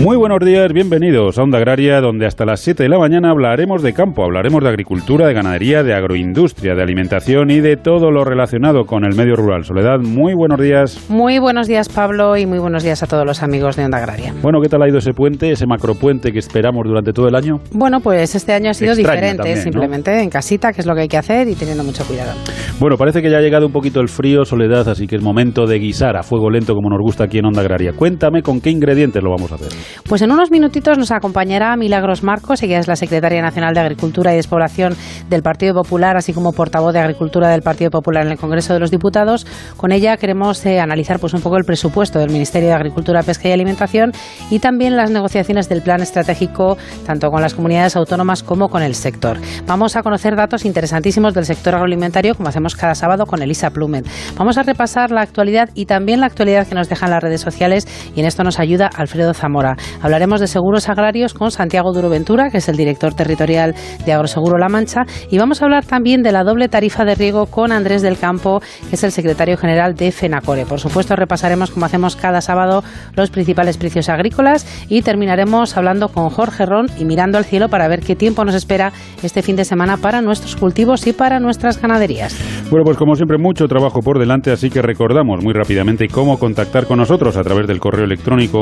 Muy buenos días, bienvenidos a Onda Agraria, donde hasta las 7 de la mañana hablaremos de campo, hablaremos de agricultura, de ganadería, de agroindustria, de alimentación y de todo lo relacionado con el medio rural. Soledad, muy buenos días. Muy buenos días, Pablo, y muy buenos días a todos los amigos de Onda Agraria. Bueno, ¿qué tal ha ido ese puente, ese macropuente que esperamos durante todo el año? Bueno, pues este año ha sido Extraño diferente, también, ¿no? simplemente en casita, que es lo que hay que hacer y teniendo mucho cuidado. Bueno, parece que ya ha llegado un poquito el frío, Soledad, así que es momento de guisar a fuego lento como nos gusta aquí en Onda Agraria. Cuéntame con qué ingredientes lo vamos a hacer. Pues en unos minutitos nos acompañará Milagros Marcos, ella es la secretaria nacional de Agricultura y Despoblación del Partido Popular, así como portavoz de Agricultura del Partido Popular en el Congreso de los Diputados. Con ella queremos eh, analizar pues un poco el presupuesto del Ministerio de Agricultura, Pesca y Alimentación y también las negociaciones del plan estratégico tanto con las comunidades autónomas como con el sector. Vamos a conocer datos interesantísimos del sector agroalimentario como hacemos cada sábado con Elisa Plumet. Vamos a repasar la actualidad y también la actualidad que nos dejan las redes sociales y en esto nos ayuda Alfredo Zamora. Hablaremos de seguros agrarios con Santiago Duro Ventura, que es el director territorial de Agroseguro La Mancha, y vamos a hablar también de la doble tarifa de riego con Andrés del Campo, que es el secretario general de FENACORE. Por supuesto, repasaremos, como hacemos cada sábado, los principales precios agrícolas y terminaremos hablando con Jorge Ron y mirando al cielo para ver qué tiempo nos espera este fin de semana para nuestros cultivos y para nuestras ganaderías. Bueno, pues como siempre, mucho trabajo por delante, así que recordamos muy rápidamente cómo contactar con nosotros a través del correo electrónico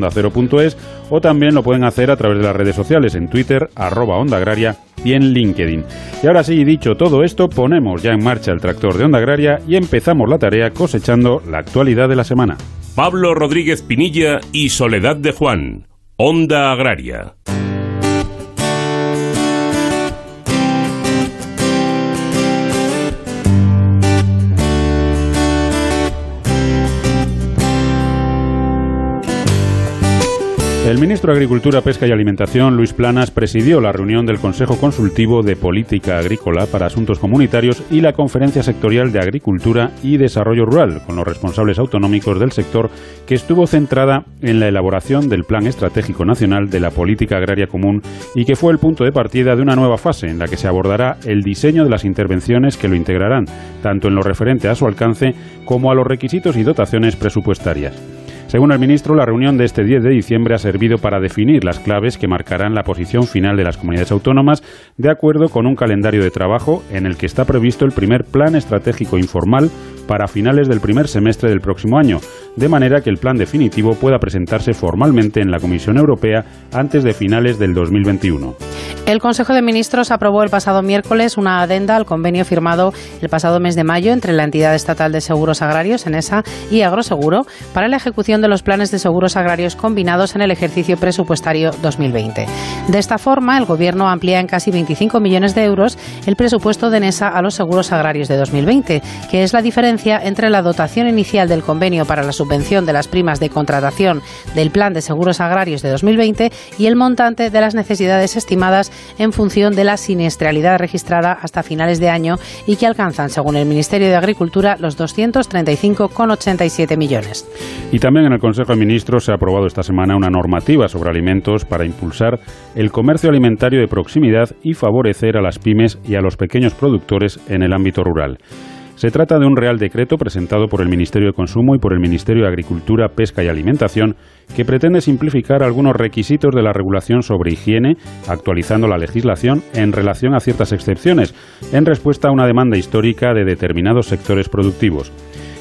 ondaagraria.onda0.es o también lo pueden hacer a través de las redes sociales en Twitter, arroba Onda Agraria y en LinkedIn. Y ahora sí, dicho todo esto, ponemos ya en marcha el tractor de Onda Agraria y empezamos la tarea cosechando la actualidad de la semana. Pablo Rodríguez Pinilla y Soledad de Juan. Onda Agraria. El ministro de Agricultura, Pesca y Alimentación, Luis Planas, presidió la reunión del Consejo Consultivo de Política Agrícola para Asuntos Comunitarios y la Conferencia Sectorial de Agricultura y Desarrollo Rural, con los responsables autonómicos del sector, que estuvo centrada en la elaboración del Plan Estratégico Nacional de la Política Agraria Común y que fue el punto de partida de una nueva fase en la que se abordará el diseño de las intervenciones que lo integrarán, tanto en lo referente a su alcance como a los requisitos y dotaciones presupuestarias. Según el ministro, la reunión de este 10 de diciembre ha servido para definir las claves que marcarán la posición final de las comunidades autónomas de acuerdo con un calendario de trabajo en el que está previsto el primer plan estratégico informal para finales del primer semestre del próximo año, de manera que el plan definitivo pueda presentarse formalmente en la Comisión Europea antes de finales del 2021. El Consejo de Ministros aprobó el pasado miércoles una adenda al convenio firmado el pasado mes de mayo entre la entidad estatal de seguros agrarios, ENESA, y Agroseguro para la ejecución de los planes de seguros agrarios combinados en el ejercicio presupuestario 2020. De esta forma, el Gobierno amplía en casi 25 millones de euros el presupuesto de ENESA a los seguros agrarios de 2020, que es la diferencia entre la dotación inicial del convenio para la subvención de las primas de contratación del Plan de Seguros Agrarios de 2020 y el montante de las necesidades estimadas en función de la siniestralidad registrada hasta finales de año y que alcanzan, según el Ministerio de Agricultura, los 235,87 millones. Y también en el Consejo de Ministros se ha aprobado esta semana una normativa sobre alimentos para impulsar el comercio alimentario de proximidad y favorecer a las pymes y a los pequeños productores en el ámbito rural. Se trata de un Real Decreto presentado por el Ministerio de Consumo y por el Ministerio de Agricultura, Pesca y Alimentación que pretende simplificar algunos requisitos de la regulación sobre higiene, actualizando la legislación en relación a ciertas excepciones, en respuesta a una demanda histórica de determinados sectores productivos.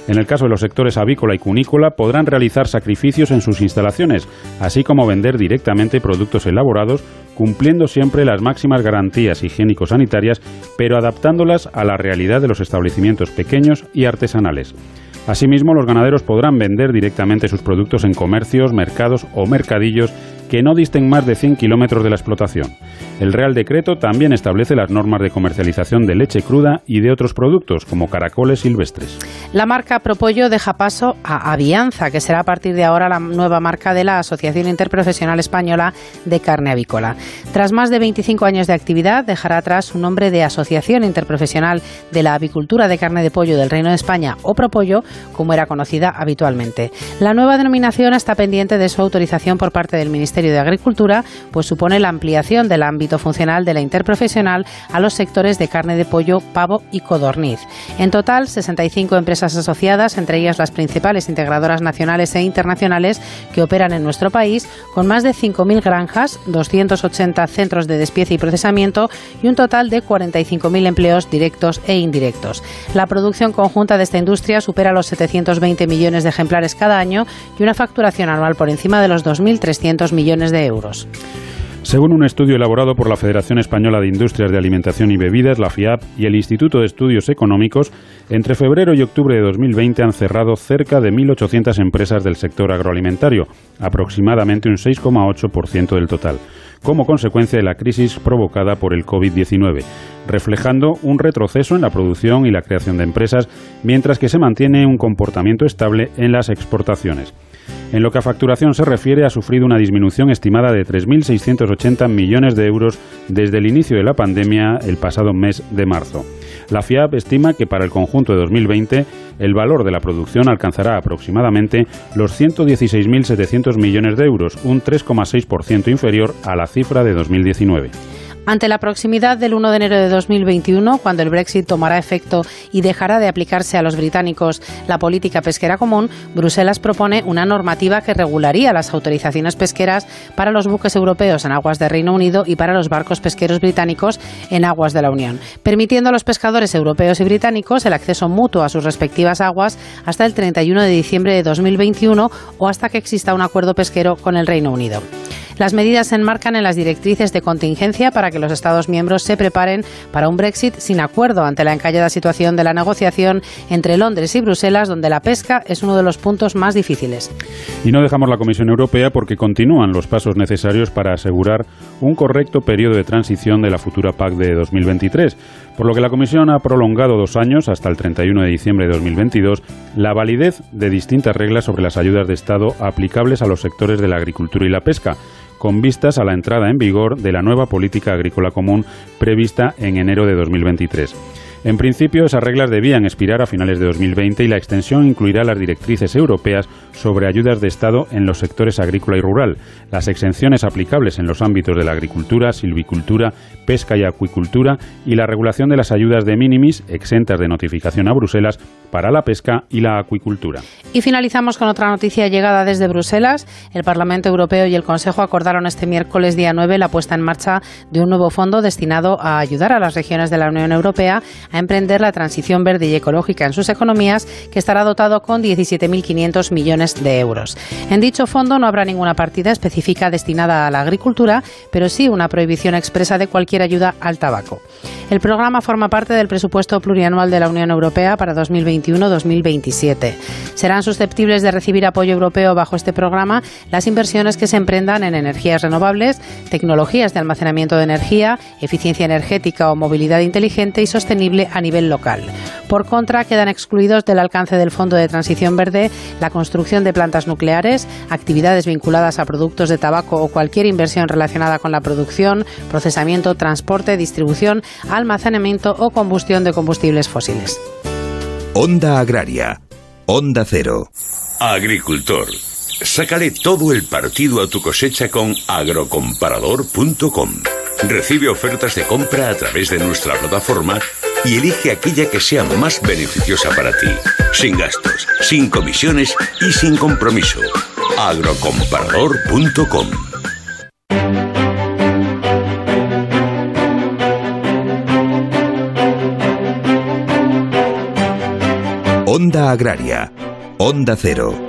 En el caso de los sectores avícola y cunícola podrán realizar sacrificios en sus instalaciones, así como vender directamente productos elaborados, cumpliendo siempre las máximas garantías higiénico-sanitarias, pero adaptándolas a la realidad de los establecimientos pequeños y artesanales. Asimismo, los ganaderos podrán vender directamente sus productos en comercios, mercados o mercadillos que no disten más de 100 kilómetros de la explotación. El Real Decreto también establece las normas de comercialización de leche cruda y de otros productos, como caracoles silvestres. La marca Propollo deja paso a Avianza, que será a partir de ahora la nueva marca de la Asociación Interprofesional Española de Carne Avícola. Tras más de 25 años de actividad, dejará atrás su nombre de Asociación Interprofesional de la Avicultura de Carne de Pollo del Reino de España, o Propollo, como era conocida habitualmente. La nueva denominación está pendiente de su autorización por parte del Ministerio Ministerio de Agricultura, pues supone la ampliación del ámbito funcional de la interprofesional a los sectores de carne de pollo, pavo y codorniz. En total, 65 empresas asociadas, entre ellas las principales integradoras nacionales e internacionales que operan en nuestro país, con más de 5.000 granjas, 280 centros de despiece y procesamiento y un total de 45.000 empleos directos e indirectos. La producción conjunta de esta industria supera los 720 millones de ejemplares cada año y una facturación anual por encima de los 2.300 millones de euros. Según un estudio elaborado por la Federación Española de Industrias de Alimentación y Bebidas, la FIAP, y el Instituto de Estudios Económicos, entre febrero y octubre de 2020 han cerrado cerca de 1.800 empresas del sector agroalimentario, aproximadamente un 6,8% del total, como consecuencia de la crisis provocada por el COVID-19, reflejando un retroceso en la producción y la creación de empresas, mientras que se mantiene un comportamiento estable en las exportaciones. En lo que a facturación se refiere, ha sufrido una disminución estimada de 3.680 millones de euros desde el inicio de la pandemia el pasado mes de marzo. La FIAP estima que para el conjunto de 2020 el valor de la producción alcanzará aproximadamente los 116.700 millones de euros, un 3,6% inferior a la cifra de 2019. Ante la proximidad del 1 de enero de 2021, cuando el Brexit tomará efecto y dejará de aplicarse a los británicos la política pesquera común, Bruselas propone una normativa que regularía las autorizaciones pesqueras para los buques europeos en aguas de Reino Unido y para los barcos pesqueros británicos en aguas de la Unión, permitiendo a los pescadores europeos y británicos el acceso mutuo a sus respectivas aguas hasta el 31 de diciembre de 2021 o hasta que exista un acuerdo pesquero con el Reino Unido. Las medidas se enmarcan en las directrices de contingencia para que los Estados miembros se preparen para un Brexit sin acuerdo ante la encallada situación de la negociación entre Londres y Bruselas, donde la pesca es uno de los puntos más difíciles. Y no dejamos la Comisión Europea porque continúan los pasos necesarios para asegurar un correcto periodo de transición de la futura PAC de 2023, por lo que la Comisión ha prolongado dos años, hasta el 31 de diciembre de 2022, la validez de distintas reglas sobre las ayudas de Estado aplicables a los sectores de la agricultura y la pesca con vistas a la entrada en vigor de la nueva política agrícola común prevista en enero de 2023. En principio, esas reglas debían expirar a finales de 2020 y la extensión incluirá las directrices europeas sobre ayudas de Estado en los sectores agrícola y rural, las exenciones aplicables en los ámbitos de la agricultura, silvicultura, pesca y acuicultura y la regulación de las ayudas de minimis exentas de notificación a Bruselas para la pesca y la acuicultura. Y finalizamos con otra noticia llegada desde Bruselas. El Parlamento Europeo y el Consejo acordaron este miércoles día 9 la puesta en marcha de un nuevo fondo destinado a ayudar a las regiones de la Unión Europea a emprender la transición verde y ecológica en sus economías, que estará dotado con 17.500 millones de euros. En dicho fondo no habrá ninguna partida específica destinada a la agricultura, pero sí una prohibición expresa de cualquier ayuda al tabaco. El programa forma parte del presupuesto plurianual de la Unión Europea para 2021-2027. Serán susceptibles de recibir apoyo europeo bajo este programa las inversiones que se emprendan en energías renovables, tecnologías de almacenamiento de energía, eficiencia energética o movilidad inteligente y sostenible a nivel local. Por contra, quedan excluidos del alcance del Fondo de Transición Verde la construcción de plantas nucleares, actividades vinculadas a productos de tabaco o cualquier inversión relacionada con la producción, procesamiento, transporte, distribución, almacenamiento o combustión de combustibles fósiles. Onda Agraria. Onda Cero. Agricultor. Sácale todo el partido a tu cosecha con agrocomparador.com. Recibe ofertas de compra a través de nuestra plataforma y elige aquella que sea más beneficiosa para ti, sin gastos, sin comisiones y sin compromiso. agrocomparador.com Onda Agraria. Onda Cero.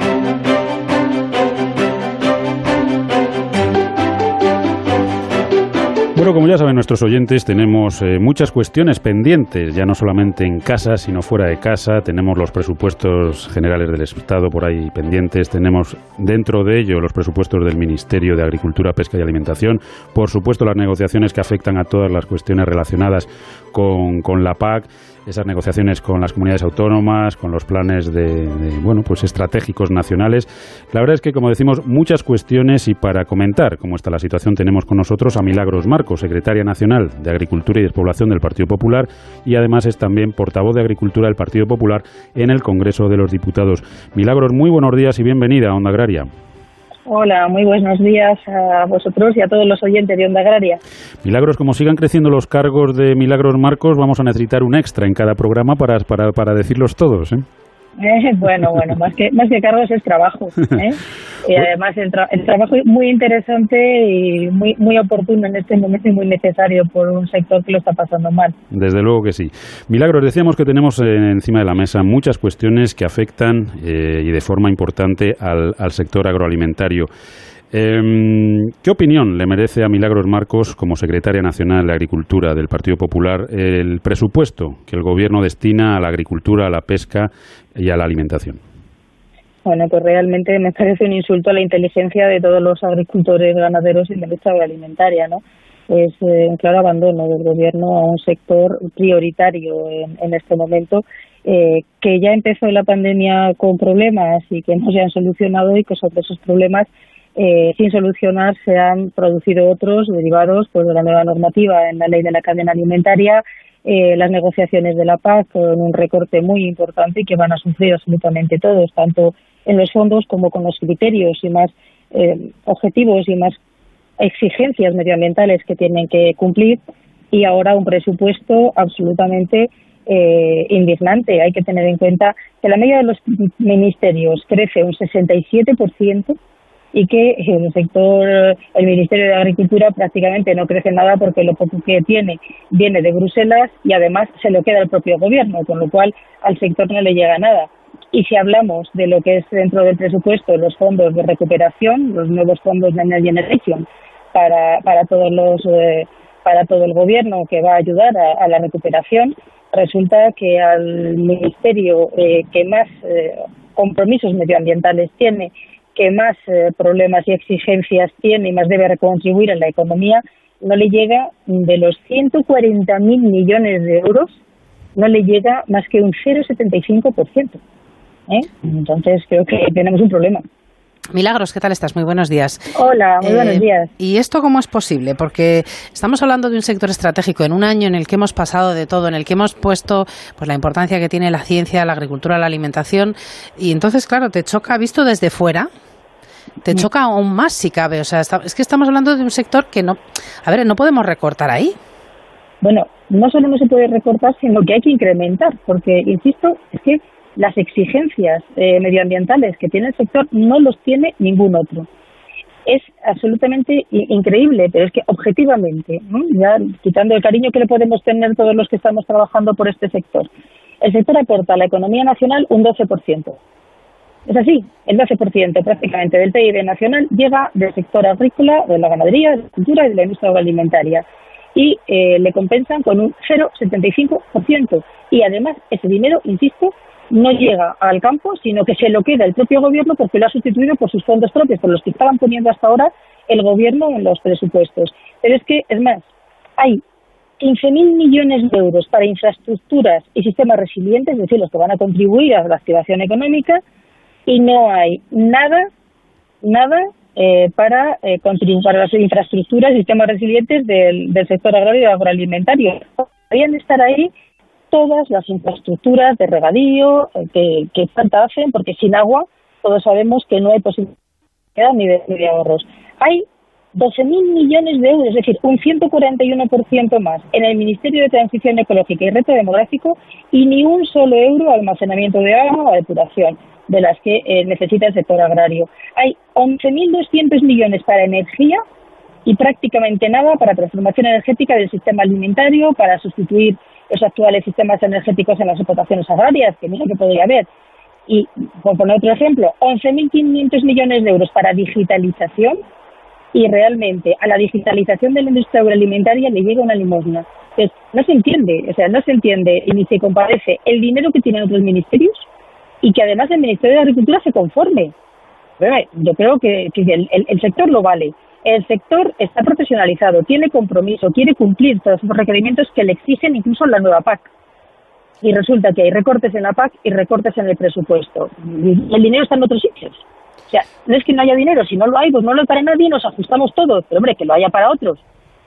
Bueno, como ya saben nuestros oyentes, tenemos eh, muchas cuestiones pendientes, ya no solamente en casa, sino fuera de casa. Tenemos los presupuestos generales del Estado por ahí pendientes, tenemos dentro de ello los presupuestos del Ministerio de Agricultura, Pesca y Alimentación, por supuesto las negociaciones que afectan a todas las cuestiones relacionadas con, con la PAC esas negociaciones con las comunidades autónomas, con los planes de, bueno, pues estratégicos nacionales. La verdad es que, como decimos, muchas cuestiones y para comentar cómo está la situación tenemos con nosotros a Milagros Marcos, secretaria nacional de Agricultura y Despoblación del Partido Popular y además es también portavoz de Agricultura del Partido Popular en el Congreso de los Diputados. Milagros, muy buenos días y bienvenida a Onda Agraria. Hola, muy buenos días a vosotros y a todos los oyentes de Onda Agraria. Milagros, como sigan creciendo los cargos de Milagros Marcos, vamos a necesitar un extra en cada programa para, para, para decirlos todos. ¿eh? Eh, bueno, bueno, más que, más que cargos es trabajo. ¿eh? y además el, trabajo es muy interesante y muy, muy oportuno en este momento y muy necesario por un sector que lo está pasando mal. Desde luego que sí. Milagros, decíamos que tenemos encima de la mesa muchas cuestiones que afectan eh, y de forma importante al, al sector agroalimentario. Eh, ¿Qué opinión le merece a Milagros Marcos, como secretaria nacional de Agricultura del Partido Popular, el presupuesto que el Gobierno destina a la agricultura, a la pesca y a la alimentación? Bueno, pues realmente me parece un insulto a la inteligencia de todos los agricultores, ganaderos y de la industria agroalimentaria, ¿no? Es eh, un claro abandono del Gobierno a un sector prioritario en, este momento eh, que ya empezó la pandemia con problemas y que no se han solucionado y que sobre esos problemas eh, sin solucionar se han producido otros derivados pues, de la nueva normativa en la ley de la cadena alimentaria, eh, las negociaciones de la PAC con un recorte muy importante y que van a sufrir absolutamente todos, tanto en los fondos como con los criterios y más eh, objetivos y más exigencias medioambientales que tienen que cumplir y ahora un presupuesto absolutamente eh, indignante. Hay que tener en cuenta que la media de los ministerios crece un 67% y que el sector, el Ministerio de Agricultura prácticamente no crece nada porque lo poco que tiene viene de Bruselas y además se lo queda el propio gobierno, con lo cual al sector no le llega nada. Y si hablamos de lo que es dentro del presupuesto, los fondos de recuperación, los nuevos fondos de Energy Generation para, para todos los eh, para todo el gobierno que va a ayudar a, la recuperación, resulta que al ministerio eh, que más eh, compromisos medioambientales tiene que más eh, problemas y exigencias tiene y más debe contribuir en la economía, no le llega de los 140.000 millones de euros, no le llega más que un 0,75%. ¿eh? Entonces creo que tenemos un problema. Milagros, ¿qué tal estás? Muy buenos días. Hola, muy buenos eh, días. ¿Y esto cómo es posible? Porque estamos hablando de un sector estratégico en un año en el que hemos pasado de todo, en el que hemos puesto pues la importancia que tiene la ciencia, la agricultura, la alimentación, y entonces, claro, te choca visto desde fuera, te choca aún más si cabe. O sea, es que estamos hablando de un sector que no, a ver, no podemos recortar ahí. Bueno, no solo no se puede recortar, sino que hay que incrementar, porque, insisto, es que las exigencias eh, medioambientales que tiene el sector no los tiene ningún otro. Es absolutamente increíble, pero es que objetivamente, ya quitando el cariño que le podemos tener todos los que estamos trabajando por este sector, el sector aporta a la economía nacional un 12%. Es así, el 12% prácticamente del PIB nacional llega del sector agrícola, de la ganadería, de la cultura y de la industria agroalimentaria. Y eh, le compensan con un 0,75%. Y además, ese dinero, insisto, no llega al campo, sino que se lo queda el propio gobierno porque lo ha sustituido por sus fondos propios, por los que estaban poniendo hasta ahora el gobierno en los presupuestos. Pero es que, es más, hay 15.000 millones de euros para infraestructuras y sistemas resilientes, es decir, los que van a contribuir a la activación económica, y no hay nada, nada eh, para eh, para las infraestructuras y sistemas resilientes del, sector agrario y agroalimentario. Deberían estar ahí todas las infraestructuras de regadío eh, que, falta hacen, porque sin agua todos sabemos que no hay posibilidad ni de, ni de ahorros. Hay 12.000 millones de euros, es decir, un 141% más en el Ministerio de Transición Ecológica y Reto Demográfico y ni un solo euro almacenamiento de agua o depuración de las que eh, necesita el sector agrario. Hay 11.200 millones para energía y prácticamente nada para transformación energética del sistema alimentario, para sustituir los actuales sistemas energéticos en las explotaciones agrarias, que mira que podría haber. Y, por poner otro ejemplo, 11.500 millones de euros para digitalización y realmente a la digitalización de la industria agroalimentaria le llega una limosna. Entonces, no se entiende, o sea, no se entiende y ni se comparece el dinero que tienen otros ministerios y que además el Ministerio de Agricultura se conforme. Yo creo que, el, sector lo vale. El sector está profesionalizado, tiene compromiso, quiere cumplir todos los requerimientos que le exigen incluso la nueva PAC. Y resulta que hay recortes en la PAC y recortes en el presupuesto. El dinero está en otros sitios. O sea, no es que no haya dinero, si no lo hay, pues no lo hay para nadie, nos ajustamos todos. Pero hombre, que lo haya para otros.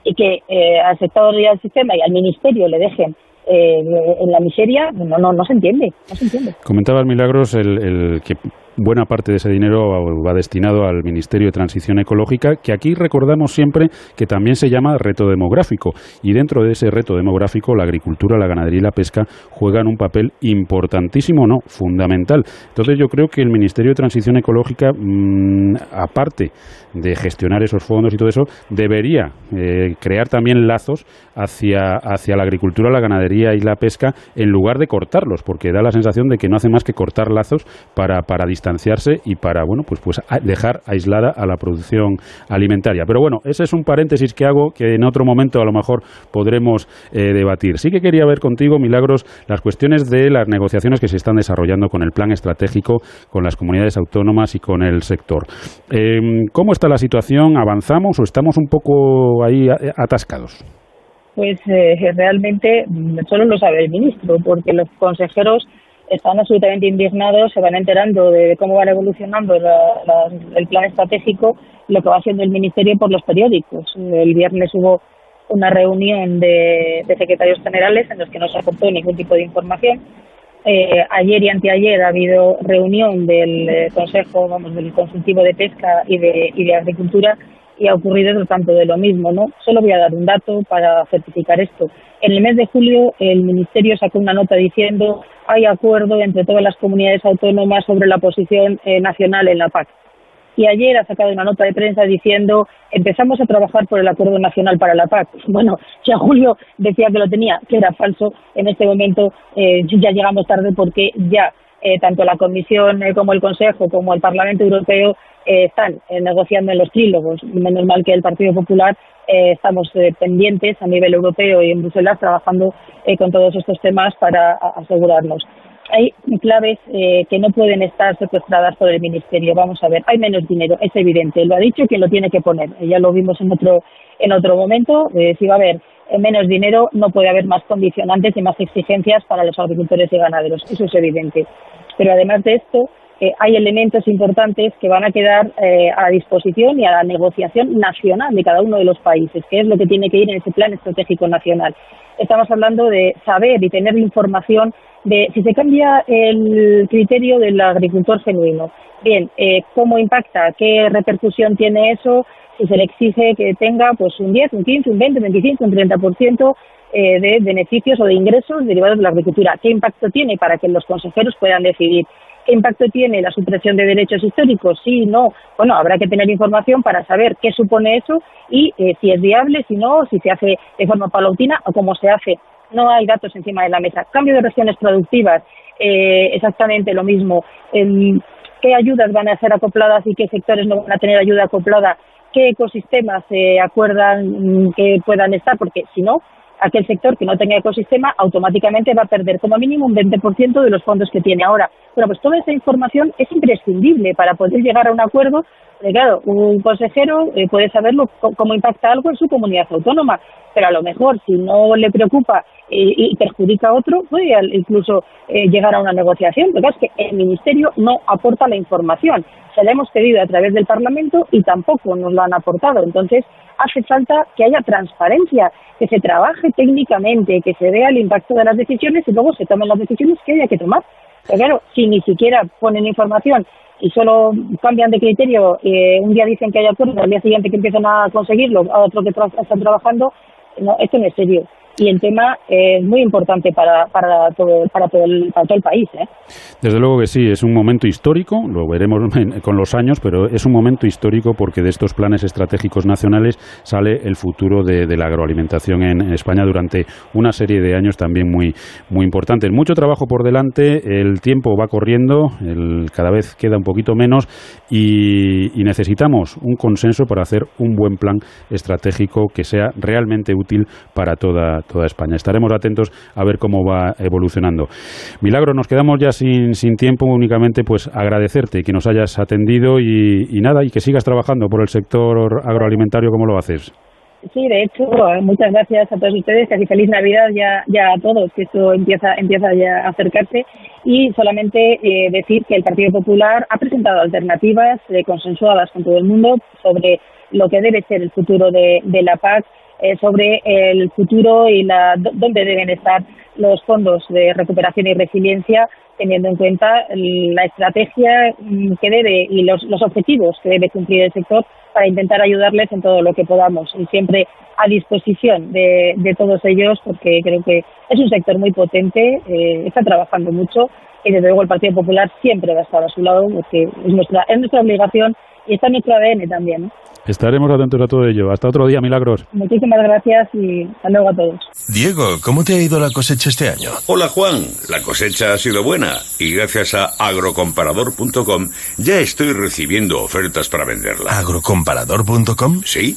Y que eh, al sector y al sistema y al ministerio le dejen eh, en la miseria, no, no, no se entiende, no se entiende. Comentabas, Milagros, el, que buena parte de ese dinero va destinado al Ministerio de Transición Ecológica, que aquí recordamos siempre que también se llama reto demográfico. Y dentro de ese reto demográfico, la agricultura, la ganadería y la pesca juegan un papel importantísimo, no, fundamental. Entonces yo creo que el Ministerio de Transición Ecológica, mm, aparte de gestionar esos fondos y todo eso, debería eh, crear también lazos hacia, hacia la agricultura, la ganadería y la pesca en lugar de cortarlos, porque da la sensación de que no hace más que cortar lazos para, para distanciarse y para bueno pues, pues dejar aislada a la producción alimentaria. Pero bueno, ese es un paréntesis que hago que en otro momento a lo mejor podremos eh, debatir. Sí que quería ver contigo, Milagros, las cuestiones de las negociaciones que se están desarrollando con el plan estratégico, con las comunidades autónomas y con el sector. Em, ¿Cómo está la situación? ¿Avanzamos o estamos un poco ahí atascados? Pues eh, realmente solo lo sabe el ministro, porque los consejeros están absolutamente indignados, se van enterando de cómo va evolucionando el plan estratégico, lo que va haciendo el ministerio por los periódicos. El viernes hubo una reunión de, secretarios generales en los que no se aportó ningún tipo de información. Eh, ayer y anteayer ha habido reunión del eh, Consejo, vamos, del Consultivo de Pesca y de, y de Agricultura y ha ocurrido tanto de lo mismo, ¿no? Solo voy a dar un dato para certificar esto. En el mes de julio el Ministerio sacó una nota diciendo hay acuerdo entre todas las comunidades autónomas sobre la posición eh, nacional en la PAC. Y ayer ha sacado una nota de prensa diciendo empezamos a trabajar por el acuerdo nacional para la PAC. Bueno, ya Julio decía que lo tenía, que era falso, en este momento eh, ya llegamos tarde porque ya eh, tanto la Comisión como el Consejo como el Parlamento Europeo eh, están eh, negociando en los trílogos. Menos mal que el Partido Popular eh, estamos pendientes a nivel europeo y en Bruselas trabajando con todos estos temas para asegurarnos. Hay claves que no pueden estar secuestradas por el Ministerio. Vamos a ver, hay menos dinero, es evidente. Lo ha dicho quien lo tiene que poner. Ya lo vimos en otro, en otro momento. si va a haber menos dinero, no puede haber más condicionantes y más exigencias para los agricultores y ganaderos. Eso es evidente. Pero además de esto, hay elementos importantes que van a quedar eh, a la disposición y a la negociación nacional de cada uno de los países, que es lo que tiene que ir en ese plan estratégico nacional. Estamos hablando de saber y tener información de si se cambia el criterio del agricultor genuino. Bien, eh, ¿cómo impacta? ¿Qué repercusión tiene eso? Si se le exige que tenga pues un 10, un 15, un 20, un 25, un 30% eh, de beneficios o de ingresos derivados de la agricultura. ¿Qué impacto tiene para que los consejeros puedan decidir? ¿Qué impacto tiene la supresión de derechos históricos? Sí, no. Bueno, habrá que tener información para saber qué supone eso y eh, si es viable, si no, si se hace de forma paulatina o cómo se hace. No hay datos encima de la mesa. Cambio de regiones productivas, eh, exactamente lo mismo. ¿Qué ayudas van a ser acopladas y qué sectores no van a tener ayuda acoplada? ¿Qué ecosistemas se acuerdan mm, que puedan estar? Porque si no, aquel sector que no tenga ecosistema automáticamente va a perder como mínimo un 20% de los fondos que tiene ahora. Bueno, pues toda esa información es imprescindible para poder llegar a un acuerdo. Claro, un consejero eh, puede saberlo cómo impacta algo en su comunidad autónoma, pero a lo mejor si no le preocupa y, perjudica a otro, puede incluso eh, llegar a una negociación. Porque es que el Ministerio no aporta la información. Se la hemos pedido a través del Parlamento y tampoco nos lo han aportado. Entonces, hace falta que haya transparencia, que se trabaje técnicamente, que se vea el impacto de las decisiones y luego se tomen las decisiones que haya que tomar. Pero claro, si ni siquiera ponen información y solo cambian de criterio, eh, un día dicen que hay acuerdo, al día siguiente que empiezan a conseguirlo, a otro que están trabajando, no, esto no es serio y el tema es muy importante para, para, todo, para, todo, el, para todo el país. ¿eh? Desde luego que sí, es un momento histórico, lo veremos con los años, pero es un momento histórico porque de estos planes estratégicos nacionales sale el futuro de, la agroalimentación en España durante una serie de años también muy, muy importantes. Mucho trabajo por delante, el tiempo va corriendo, el, cada vez queda un poquito menos y, y necesitamos un consenso para hacer un buen plan estratégico que sea realmente útil para toda toda España. Estaremos atentos a ver cómo va evolucionando. Milagro, nos quedamos ya sin, sin tiempo, únicamente pues agradecerte que nos hayas atendido y, nada, y que sigas trabajando por el sector agroalimentario como lo haces. Sí, de hecho, muchas gracias a todos ustedes, casi feliz Navidad ya, ya a todos, que esto empieza, empieza ya a acercarse. Y solamente eh, decir que el Partido Popular ha presentado alternativas eh, consensuadas con todo el mundo sobre lo que debe ser el futuro de, de la PAC eh, sobre el futuro y la, dónde deben estar los fondos de recuperación y resiliencia teniendo en cuenta la estrategia mm, que debe y los, los objetivos que debe cumplir el sector para intentar ayudarles en todo lo que podamos y siempre a disposición de, de todos ellos porque creo que es un sector muy potente, eh, está trabajando mucho y desde luego el Partido Popular siempre va a estar a su lado porque es nuestra, es nuestra obligación y está en nuestro ADN también. Estaremos atentos a todo ello. Hasta otro día, Milagros. Muchísimas gracias y hasta luego a todos. Diego, ¿cómo te ha ido la cosecha este año? Hola Juan, la cosecha ha sido buena y gracias a agrocomparador.com ya estoy recibiendo ofertas para venderla. ¿Agrocomparador.com? Sí.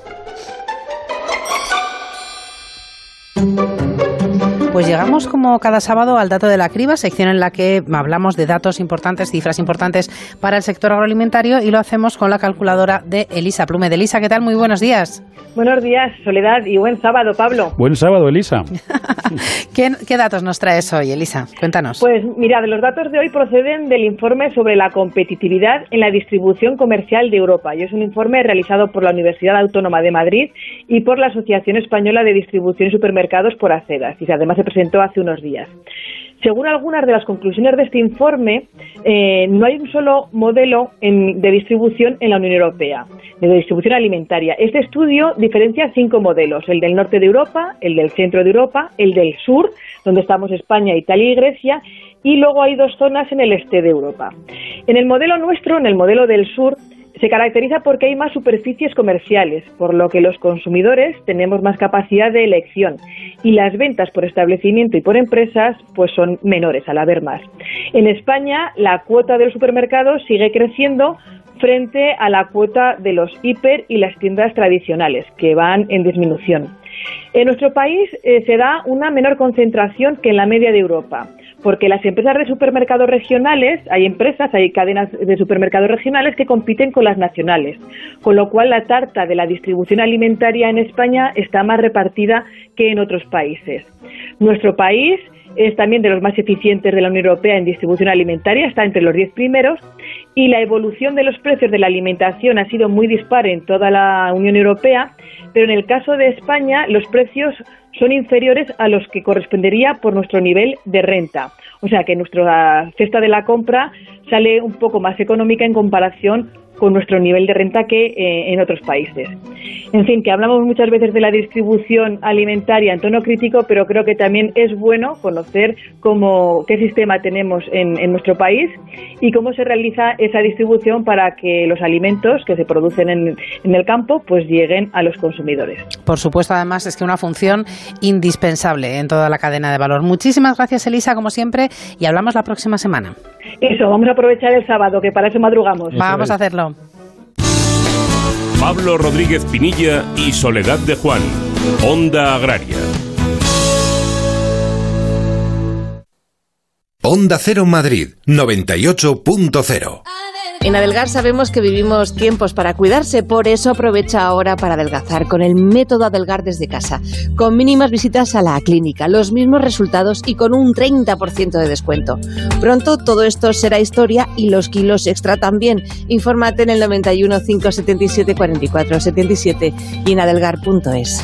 Pues llegamos como cada sábado al dato de la criba, sección en la que hablamos de datos importantes, cifras importantes para el sector agroalimentario y lo hacemos con la calculadora de Elisa Plume. De Elisa, ¿qué tal? Muy buenos días. Buenos días, Soledad, y buen sábado, Pablo. Buen sábado, Elisa. ¿Qué, ¿Qué, datos nos traes hoy, Elisa? Cuéntanos. Pues mira, los datos de hoy proceden del informe sobre la competitividad en la distribución comercial de Europa. Y es un informe realizado por la Universidad Autónoma de Madrid y por la Asociación Española de Distribución y Supermercados por ACEDAS. Y además se presentó hace unos días. Según algunas de las conclusiones de este informe, eh, no hay un solo modelo de distribución en la Unión Europea, de distribución alimentaria. Este estudio diferencia cinco modelos, el del norte de Europa, el del centro de Europa, el del sur, donde estamos España, Italia y Grecia, y luego hay dos zonas en el este de Europa. En el modelo nuestro, en el modelo del sur, se caracteriza porque hay más superficies comerciales, por lo que los consumidores tenemos más capacidad de elección y las ventas por establecimiento y por empresas pues son menores al haber más. En España la cuota de los supermercados sigue creciendo frente a la cuota de los hiper y las tiendas tradicionales que van en disminución. En nuestro país eh, se da una menor concentración que en la media de Europa porque las empresas de supermercados regionales, hay empresas, hay cadenas de supermercados regionales que compiten con las nacionales, con lo cual la tarta de la distribución alimentaria en España está más repartida que en otros países. Nuestro país es también de los más eficientes de la Unión Europea en distribución alimentaria, está entre los diez primeros, y la evolución de los precios de la alimentación ha sido muy dispar en toda la Unión Europea, pero en el caso de España los precios son inferiores a los que correspondería por nuestro nivel de renta. O sea que nuestra cesta de la compra sale un poco más económica en comparación con nuestro nivel de renta que eh, en otros países. En fin, que hablamos muchas veces de la distribución alimentaria en tono crítico, pero creo que también es bueno conocer cómo, qué sistema tenemos en, en nuestro país y cómo se realiza esa distribución para que los alimentos que se producen en, en el campo pues lleguen a los consumidores. Por supuesto, además es que una función indispensable en toda la cadena de valor. Muchísimas gracias, Elisa, como siempre, y hablamos la próxima semana. Eso, vamos a aprovechar el sábado, que para eso madrugamos. Vamos a hacerlo. Pablo Rodríguez Pinilla y Soledad de Juan, Onda Agraria. Onda Cero Madrid, 98.0. En Adelgar sabemos que vivimos tiempos para cuidarse, por eso aprovecha ahora para adelgazar con el método Adelgar desde casa, con mínimas visitas a la clínica, los mismos resultados y con un 30% de descuento. Pronto todo esto será historia y los kilos extra también. Infórmate en el 91 577 44 77 y en adelgar.es.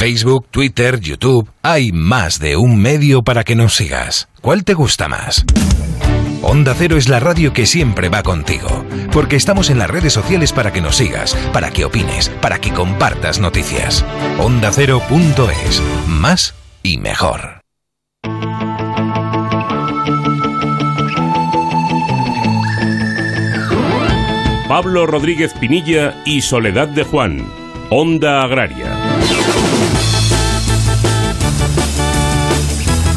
Facebook, Twitter, YouTube, hay más de un medio para que nos sigas. ¿Cuál te gusta más? Onda Cero es la radio que siempre va contigo, porque estamos en las redes sociales para que nos sigas, para que opines, para que compartas noticias. OndaCero.es, más y mejor. Pablo Rodríguez Pinilla y Soledad de Juan. Onda Agraria.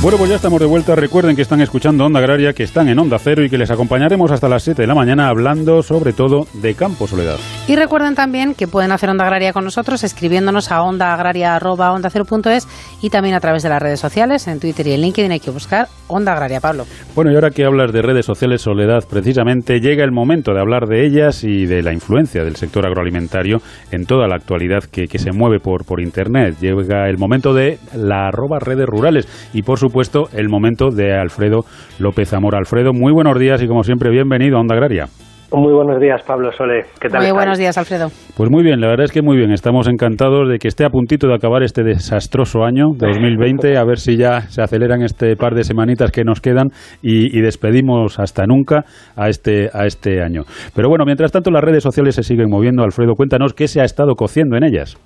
Bueno, pues ya estamos de vuelta. Recuerden que están escuchando Onda Agraria, que están en Onda Cero y que les acompañaremos hasta las 7 de la mañana hablando sobre todo de campo, Soledad. Y recuerden también que pueden hacer Onda Agraria con nosotros escribiéndonos a ondaagraria.ondacero.es y también a través de las redes sociales, en Twitter y en LinkedIn hay que buscar Onda Agraria, Pablo. Bueno, y ahora que hablas de redes sociales, Soledad, precisamente llega el momento de hablar de ellas y de la influencia del sector agroalimentario en toda la actualidad que, que se mueve por, por Internet. Llega el momento de la arroba redes rurales y por supuesto el momento de Alfredo López Zamora. Alfredo, muy buenos días y como siempre bienvenido a Onda Agraria. Muy buenos días, Pablo Sole. ¿Qué tal? Muy estáis? buenos días, Alfredo. Pues muy bien, la verdad es que muy bien. Estamos encantados de que esté a puntito de acabar este desastroso año de 2020, a ver si ya se aceleran este par de semanitas que nos quedan y, y despedimos hasta nunca a este, a este año. Pero bueno, mientras tanto las redes sociales se siguen moviendo. Alfredo, cuéntanos qué se ha estado cociendo en ellas.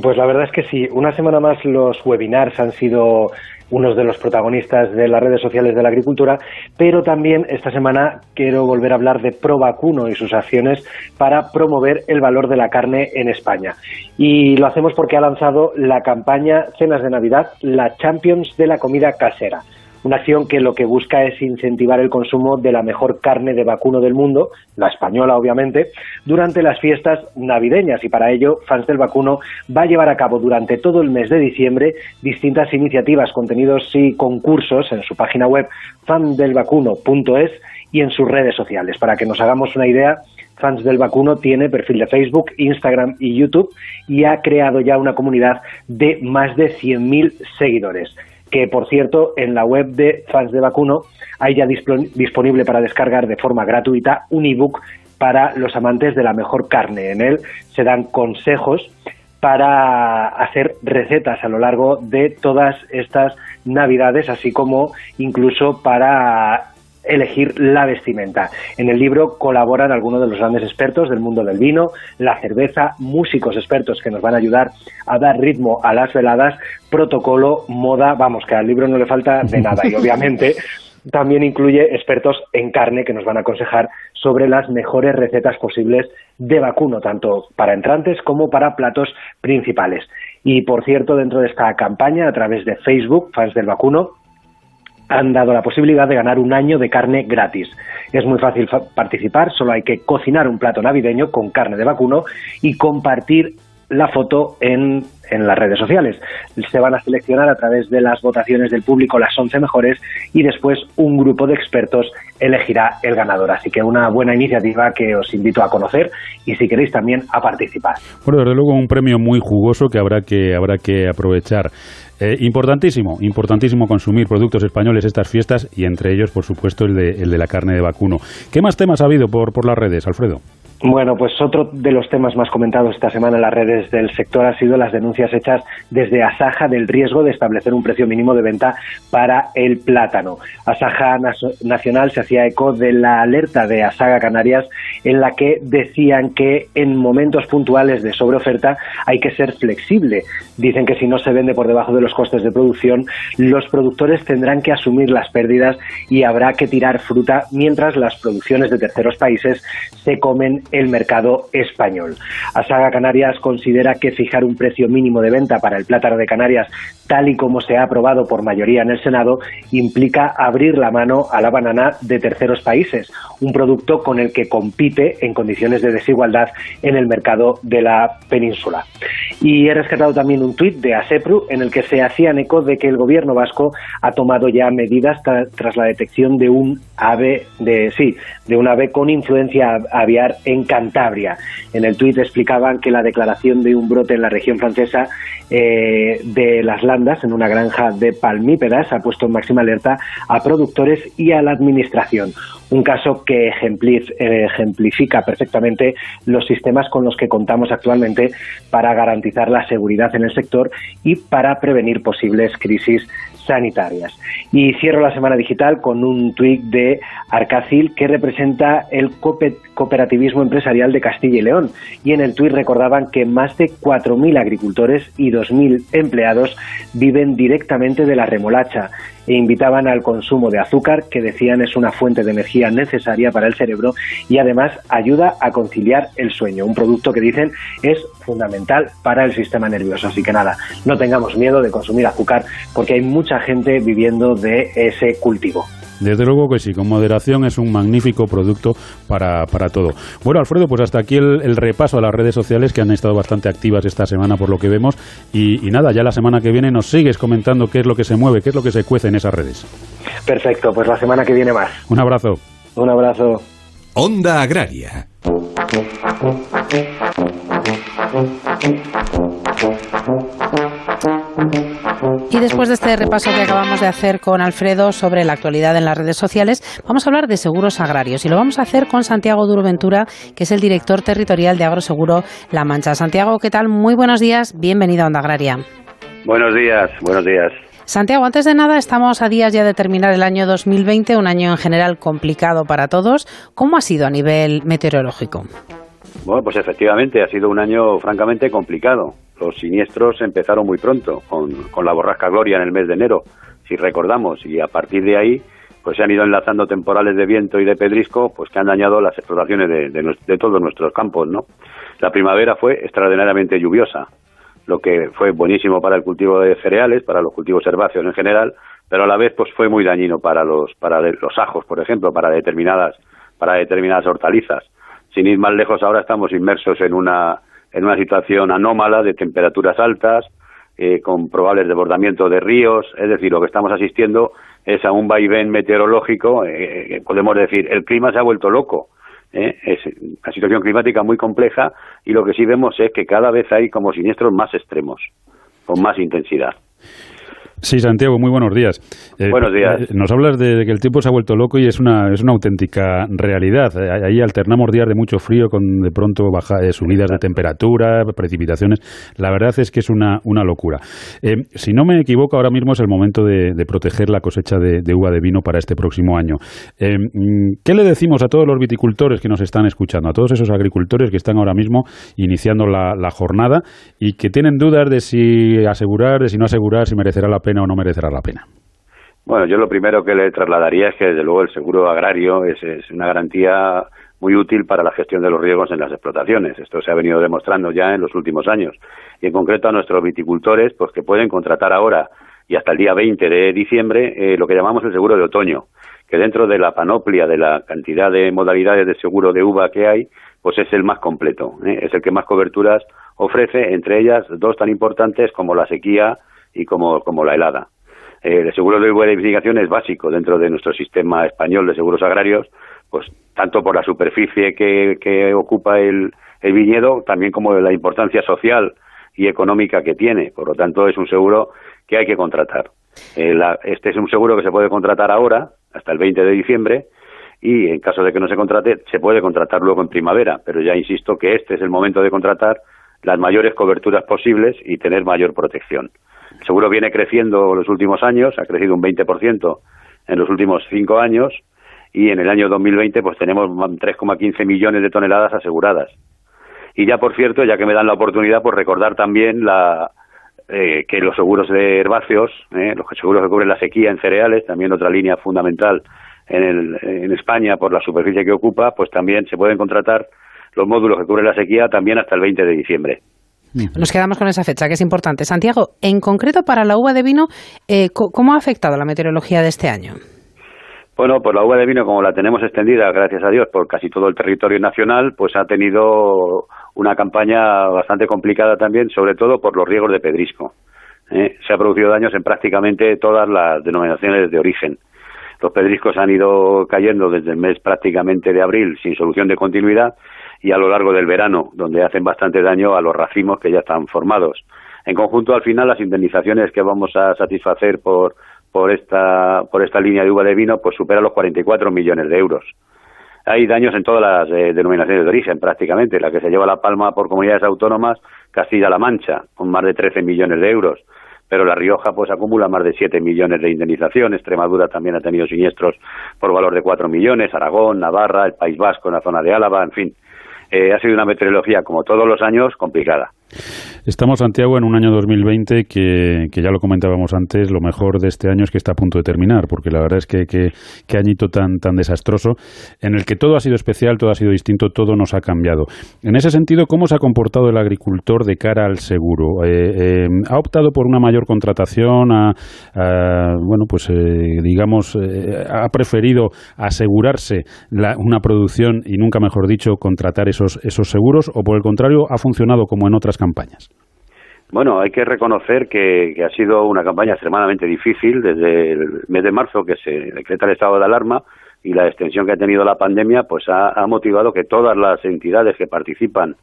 Pues la verdad es que sí. Una semana más los webinars han sido unos de los protagonistas de las redes sociales de la agricultura, pero también esta semana quiero volver a hablar de Provacuno y sus acciones para promover el valor de la carne en España. Y lo hacemos porque ha lanzado la campaña Cenas de Navidad, la Champions de la comida casera. Una acción que lo que busca es incentivar el consumo de la mejor carne de vacuno del mundo, la española obviamente, durante las fiestas navideñas y para ello Fans del Vacuno va a llevar a cabo durante todo el mes de diciembre distintas iniciativas, contenidos y concursos en su página web fandelvacuno.es y en sus redes sociales. Para que nos hagamos una idea, Fans del Vacuno tiene perfil de Facebook, Instagram y YouTube y ha creado ya una comunidad de más de 100.000 seguidores que por cierto en la web de Fans de Vacuno hay ya disponible para descargar de forma gratuita un ebook para los amantes de la mejor carne. En él se dan consejos para hacer recetas a lo largo de todas estas navidades, así como incluso para elegir la vestimenta. En el libro colaboran algunos de los grandes expertos del mundo del vino, la cerveza, músicos expertos que nos van a ayudar a dar ritmo a las veladas, protocolo, moda, vamos, que al libro no le falta de nada y obviamente también incluye expertos en carne que nos van a aconsejar sobre las mejores recetas posibles de vacuno, tanto para entrantes como para platos principales. Y por cierto, dentro de esta campaña, a través de Facebook, fans del vacuno, han dado la posibilidad de ganar un año de carne gratis. Es muy fácil participar, solo hay que cocinar un plato navideño con carne de vacuno y compartir la foto en, en, las redes sociales. Se van a seleccionar a través de las votaciones del público las 11 mejores y después un grupo de expertos elegirá el ganador. Así que una buena iniciativa que os invito a conocer y si queréis también a participar. Bueno, desde luego un premio muy jugoso que habrá que, habrá que aprovechar. Eh, importantísimo, importantísimo consumir productos españoles estas fiestas y entre ellos, por supuesto, el de, el de la carne de vacuno. ¿Qué más temas ha habido por, por las redes, Alfredo? Bueno, pues otro de los temas más comentados esta semana en las redes del sector ha sido las denuncias hechas desde Asaja del riesgo de establecer un precio mínimo de venta para el plátano. Asaja Nacional se hacía eco de la alerta de Asaga Canarias en la que decían que en momentos puntuales de sobreoferta hay que ser flexible. Dicen que si no se vende por debajo de los costes de producción, los productores tendrán que asumir las pérdidas y habrá que tirar fruta mientras las producciones de terceros países se comen el mercado español. Asaga Canarias considera que fijar un precio mínimo de venta para el plátano de Canarias, tal y como se ha aprobado por mayoría en el Senado, implica abrir la mano a la banana de terceros países, un producto con el que compite en condiciones de desigualdad en el mercado de la península. Y he rescatado también un tuit de ASEPRU en el que se hacían eco de que el gobierno vasco ha tomado ya medidas tras la detección de un ave de sí, de un ave con influencia aviar en Cantabria. En el tuit explicaban que la declaración de un brote en la región francesa eh, de las Landas, en una granja de palmípedas, ha puesto en máxima alerta a productores y a la administración. Un caso que ejemplifica perfectamente los sistemas con los que contamos actualmente para garantizar la seguridad en el sector y para prevenir posibles crisis sanitarias. Y cierro la semana digital con un tuit de Arcácil que representa el cooperativismo empresarial de Castilla y León. Y en el tuit recordaban que más de 4.000 agricultores y 2.000 empleados viven directamente de la remolacha e invitaban al consumo de azúcar, que decían es una fuente de energía necesaria para el cerebro y además ayuda a conciliar el sueño, un producto que dicen es fundamental para el sistema nervioso. Así que nada, no tengamos miedo de consumir azúcar porque hay mucha gente viviendo de ese cultivo. Desde luego que sí, con moderación es un magnífico producto para, para todo. Bueno, Alfredo, pues hasta aquí el, repaso a las redes sociales que han estado bastante activas esta semana por lo que vemos. Y, y, nada, ya la semana que viene nos sigues comentando qué es lo que se mueve, qué es lo que se cuece en esas redes. Perfecto, pues la semana que viene más. Un abrazo. Un abrazo. Onda Agraria. Y después de este repaso que acabamos de hacer con Alfredo sobre la actualidad en las redes sociales, vamos a hablar de seguros agrarios y lo vamos a hacer con Santiago Duro Ventura, que es el director territorial de Agroseguro La Mancha. Santiago, ¿qué tal? Muy buenos días, bienvenido a Onda Agraria. Buenos días, buenos días. Santiago, antes de nada, estamos a días ya de terminar el año 2020, un año en general complicado para todos. ¿Cómo ha sido a nivel meteorológico? Bueno, pues efectivamente ha sido un año francamente complicado. Los siniestros empezaron muy pronto, con, la borrasca Gloria en el mes de enero, si recordamos, y a partir de ahí pues se han ido enlazando temporales de viento y de pedrisco, pues que han dañado las explotaciones de, de, todos nuestros campos, ¿no? La primavera fue extraordinariamente lluviosa, lo que fue buenísimo para el cultivo de cereales, para los cultivos herbáceos en general, pero a la vez pues fue muy dañino para los para los ajos, por ejemplo, para determinadas para determinadas hortalizas. Sin ir más lejos, ahora estamos inmersos en una, en una situación anómala de temperaturas altas, eh, con probables desbordamientos de ríos, es decir, lo que estamos asistiendo es a un vaivén meteorológico, eh, eh, podemos decir, el clima se ha vuelto loco, es una situación climática muy compleja y lo que sí vemos es que cada vez hay como siniestros más extremos, con más intensidad. Sí, Santiago, muy buenos días. Eh, buenos días. Eh, nos hablas de que el tiempo se ha vuelto loco y es una, es una auténtica realidad. Eh, ahí alternamos días de mucho frío con de pronto baja, subidas de temperatura, precipitaciones. La verdad es que es una, una locura. si no me equivoco, ahora mismo es el momento de, proteger la cosecha de, uva de vino para este próximo año. Mm, ¿Qué le decimos a todos los viticultores que nos están escuchando, a todos esos agricultores que están ahora mismo iniciando la, la jornada y que tienen dudas de si asegurar, de si no asegurar, si merecerá la pena? O no merecerá la pena? Bueno, yo lo primero que le trasladaría es que desde luego el seguro agrario es, una garantía muy útil para la gestión de los riesgos en las explotaciones. Esto se ha venido demostrando ya en los últimos años. Y en concreto a nuestros viticultores, pues que pueden contratar ahora y hasta el día 20 de diciembre eh, lo que llamamos el seguro de otoño, que dentro de la panoplia de la cantidad de modalidades de seguro de uva que hay, pues es el más completo, ¿eh? es el que más coberturas ofrece, entre ellas dos tan importantes como la sequía y como, como la helada. Eh, el seguro de verificación es básico dentro de nuestro sistema español de seguros agrarios, pues tanto por la superficie que, que ocupa el, el viñedo, también como la importancia social y económica que tiene. Por lo tanto, es un seguro que hay que contratar. Eh, este es un seguro que se puede contratar ahora, hasta el 20 de diciembre, y en caso de que no se contrate, se puede contratar luego en primavera. Pero ya insisto que este es el momento de contratar las mayores coberturas posibles y tener mayor protección. Seguro viene creciendo los últimos años, ha crecido un 20% en los últimos cinco años y en el año 2020 pues tenemos 3,15 millones de toneladas aseguradas. Y ya por cierto, ya que me dan la oportunidad, pues recordar también la, eh, que los seguros de herbáceos, eh, los seguros que cubren la sequía en cereales, también otra línea fundamental en, el, en España por la superficie que ocupa, pues también se pueden contratar los módulos que cubren la sequía también hasta el 20 de diciembre. Nos quedamos con esa fecha, que es importante. Santiago, en concreto para la uva de vino, eh, ¿cómo ha afectado la meteorología de este año? Bueno, pues la uva de vino, como la tenemos extendida, gracias a Dios, por casi todo el territorio nacional, pues ha tenido una campaña bastante complicada también, sobre todo por los riegos de pedrisco. ¿eh? Se ha producido daños en prácticamente todas las denominaciones de origen. Los pedriscos han ido cayendo desde el mes prácticamente de abril sin solución de continuidad y a lo largo del verano, donde hacen bastante daño a los racimos que ya están formados. En conjunto, al final, las indemnizaciones que vamos a satisfacer por, por, esta, por esta línea de uva de vino pues supera los 44 millones de euros. Hay daños en todas las eh, denominaciones de origen, prácticamente. La que se lleva la palma por comunidades autónomas, Castilla-La Mancha, con más de 13 millones de euros pero La Rioja pues acumula más de 7 millones de indemnización, Extremadura también ha tenido siniestros por valor de 4 millones, Aragón, Navarra, el País Vasco en la zona de Álava, en fin. Eh, ha sido una meteorología, como todos los años, complicada. Estamos, Santiago, en un año 2020 que, que, ya lo comentábamos antes, lo mejor de este año es que está a punto de terminar, porque la verdad es que, que, añito tan, tan desastroso, en el que todo ha sido especial, todo ha sido distinto, todo nos ha cambiado. En ese sentido, ¿cómo se ha comportado el agricultor de cara al seguro? Eh, eh, ¿Ha optado por una mayor contratación? ¿Ha, bueno, pues eh, digamos, ha preferido asegurarse una producción y nunca mejor dicho, contratar esos, esos seguros? ¿O por el contrario, ha funcionado como en otras campañas? Bueno, hay que reconocer que, ha sido una campaña extremadamente difícil desde el mes de marzo que se decreta el estado de alarma y la extensión que ha tenido la pandemia, pues ha, motivado que todas las entidades que participan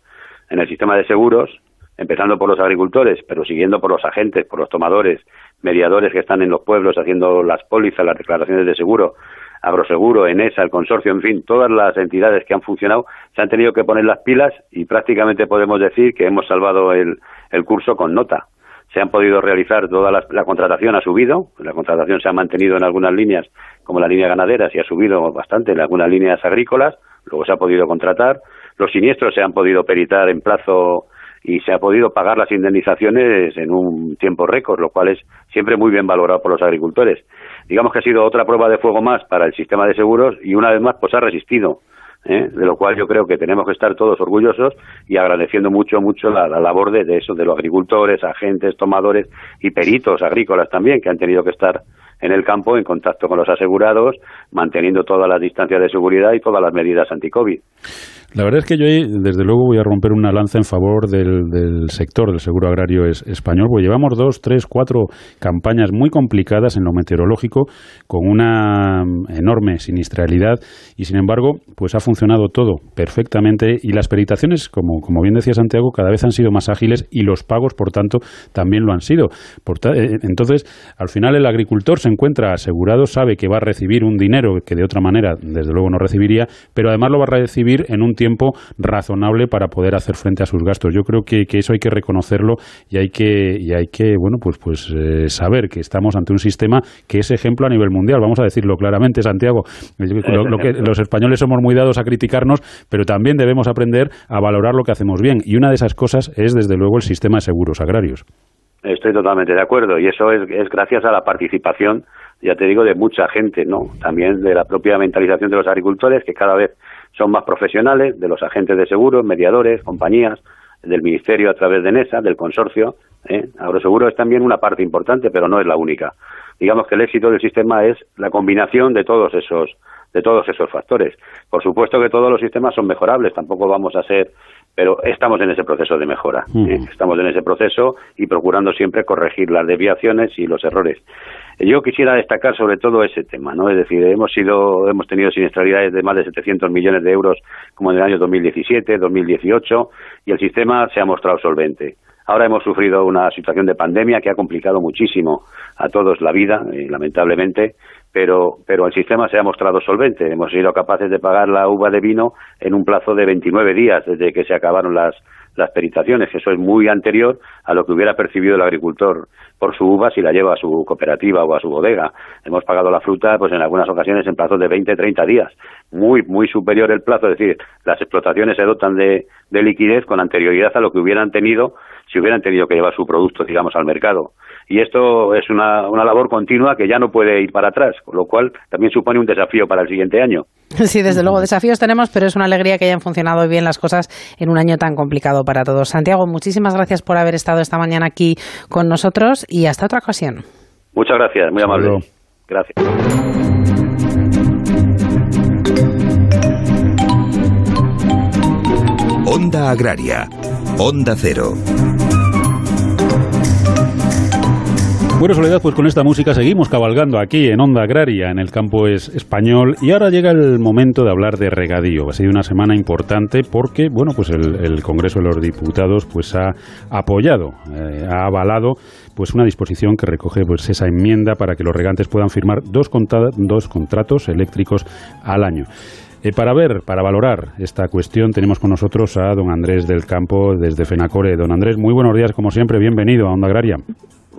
en el sistema de seguros, empezando por los agricultores, pero siguiendo por los agentes, por los tomadores, mediadores que están en los pueblos haciendo las pólizas, las declaraciones de seguro, Agroseguro, Enesa, el consorcio, en fin, todas las entidades que han funcionado se han tenido que poner las pilas y prácticamente podemos decir que hemos salvado el, el curso con nota. Se han podido realizar toda la, la, contratación ha subido, la contratación se ha mantenido en algunas líneas, como la línea ganadera, y ha subido bastante en algunas líneas agrícolas, luego se ha podido contratar, los siniestros se han podido peritar en plazo y se ha podido pagar las indemnizaciones en un tiempo récord, lo cual es siempre muy bien valorado por los agricultores digamos que ha sido otra prueba de fuego más para el sistema de seguros y una vez más pues ha resistido. ¿eh? de lo cual yo creo que tenemos que estar todos orgullosos y agradeciendo mucho, mucho la, labor de, de, de los agricultores, agentes, tomadores y peritos agrícolas también, que han tenido que estar en el campo en contacto con los asegurados, manteniendo todas las distancias de seguridad y todas las medidas anti-COVID. La verdad es que yo desde luego, voy a romper una lanza en favor del, sector del seguro agrario español, porque llevamos dos, tres, cuatro campañas muy complicadas en lo meteorológico, con una enorme siniestralidad, y sin embargo, pues ha funcionado todo perfectamente, y las peritaciones, como, como bien decía Santiago, cada vez han sido más ágiles, y los pagos, por tanto, también lo han sido. Eh, entonces, al final el agricultor se encuentra asegurado, sabe que va a recibir un dinero que de otra manera, desde luego, no recibiría, pero además lo va a recibir en un tiempo razonable para poder hacer frente a sus gastos. Yo creo que, eso hay que reconocerlo y hay que, y hay que bueno, pues, pues eh, saber que estamos ante un sistema que es ejemplo a nivel mundial. Vamos a decirlo claramente, Santiago. Lo, que los españoles somos muy dados a criticarnos, pero también debemos aprender a valorar lo que hacemos bien. Y una de esas cosas es, desde luego, el sistema de seguros agrarios. Estoy totalmente de acuerdo y eso es, es gracias a la participación, ya te digo, de mucha gente, ¿no? También de la propia mentalización de los agricultores que cada vez son más profesionales, de los agentes de seguros, mediadores, compañías, del Ministerio a través de NESA, del consorcio. ¿eh? Agroseguro es también una parte importante, pero no es la única. Digamos que el éxito del sistema es la combinación de todos esos de todos esos factores. Por supuesto que todos los sistemas son mejorables, tampoco vamos a ser, pero estamos en ese proceso de mejora. ¿eh? Estamos en ese proceso y procurando siempre corregir las desviaciones y los errores. Yo quisiera destacar sobre todo ese tema, ¿no? Es decir, hemos sido, hemos tenido siniestralidades de más de 700 millones de euros como en el año 2017, 2018 y el sistema se ha mostrado solvente. Ahora hemos sufrido una situación de pandemia que ha complicado muchísimo a todos la vida, eh, lamentablemente, pero, pero el sistema se ha mostrado solvente. Hemos sido capaces de pagar la uva de vino en un plazo de 29 días desde que se acabaron las, las peritaciones. Eso es muy anterior a lo que hubiera percibido el agricultor por su uva si la lleva a su cooperativa o a su bodega. Hemos pagado la fruta pues en algunas ocasiones en plazos de 20, 30 días. Muy, muy superior el plazo. Es decir, las explotaciones se dotan de, de liquidez con anterioridad a lo que hubieran tenido si hubieran tenido que llevar su producto, digamos, al mercado y esto es una, una labor continua que ya no puede ir para atrás, con lo cual también supone un desafío para el siguiente año. Sí, desde luego, desafíos tenemos, pero es una alegría que hayan funcionado bien las cosas en un año tan complicado para todos. Santiago, muchísimas gracias por haber estado esta mañana aquí con nosotros y hasta otra ocasión. Muchas gracias, muy amable. Gracias. Onda Agraria, Onda Cero. Bueno, Soledad, pues con esta música seguimos cabalgando aquí en Onda Agraria, en el campo es español, y ahora llega el momento de hablar de regadío. Ha sido una semana importante porque, bueno, pues el, Congreso de los Diputados pues ha apoyado, eh, ha avalado pues una disposición que recoge pues esa enmienda para que los regantes puedan firmar dos, dos contratos eléctricos al año. Eh, para ver, para valorar esta cuestión, tenemos con nosotros a don Andrés del Campo desde Fenacore. Don Andrés, muy buenos días, como siempre, bienvenido a Onda Agraria.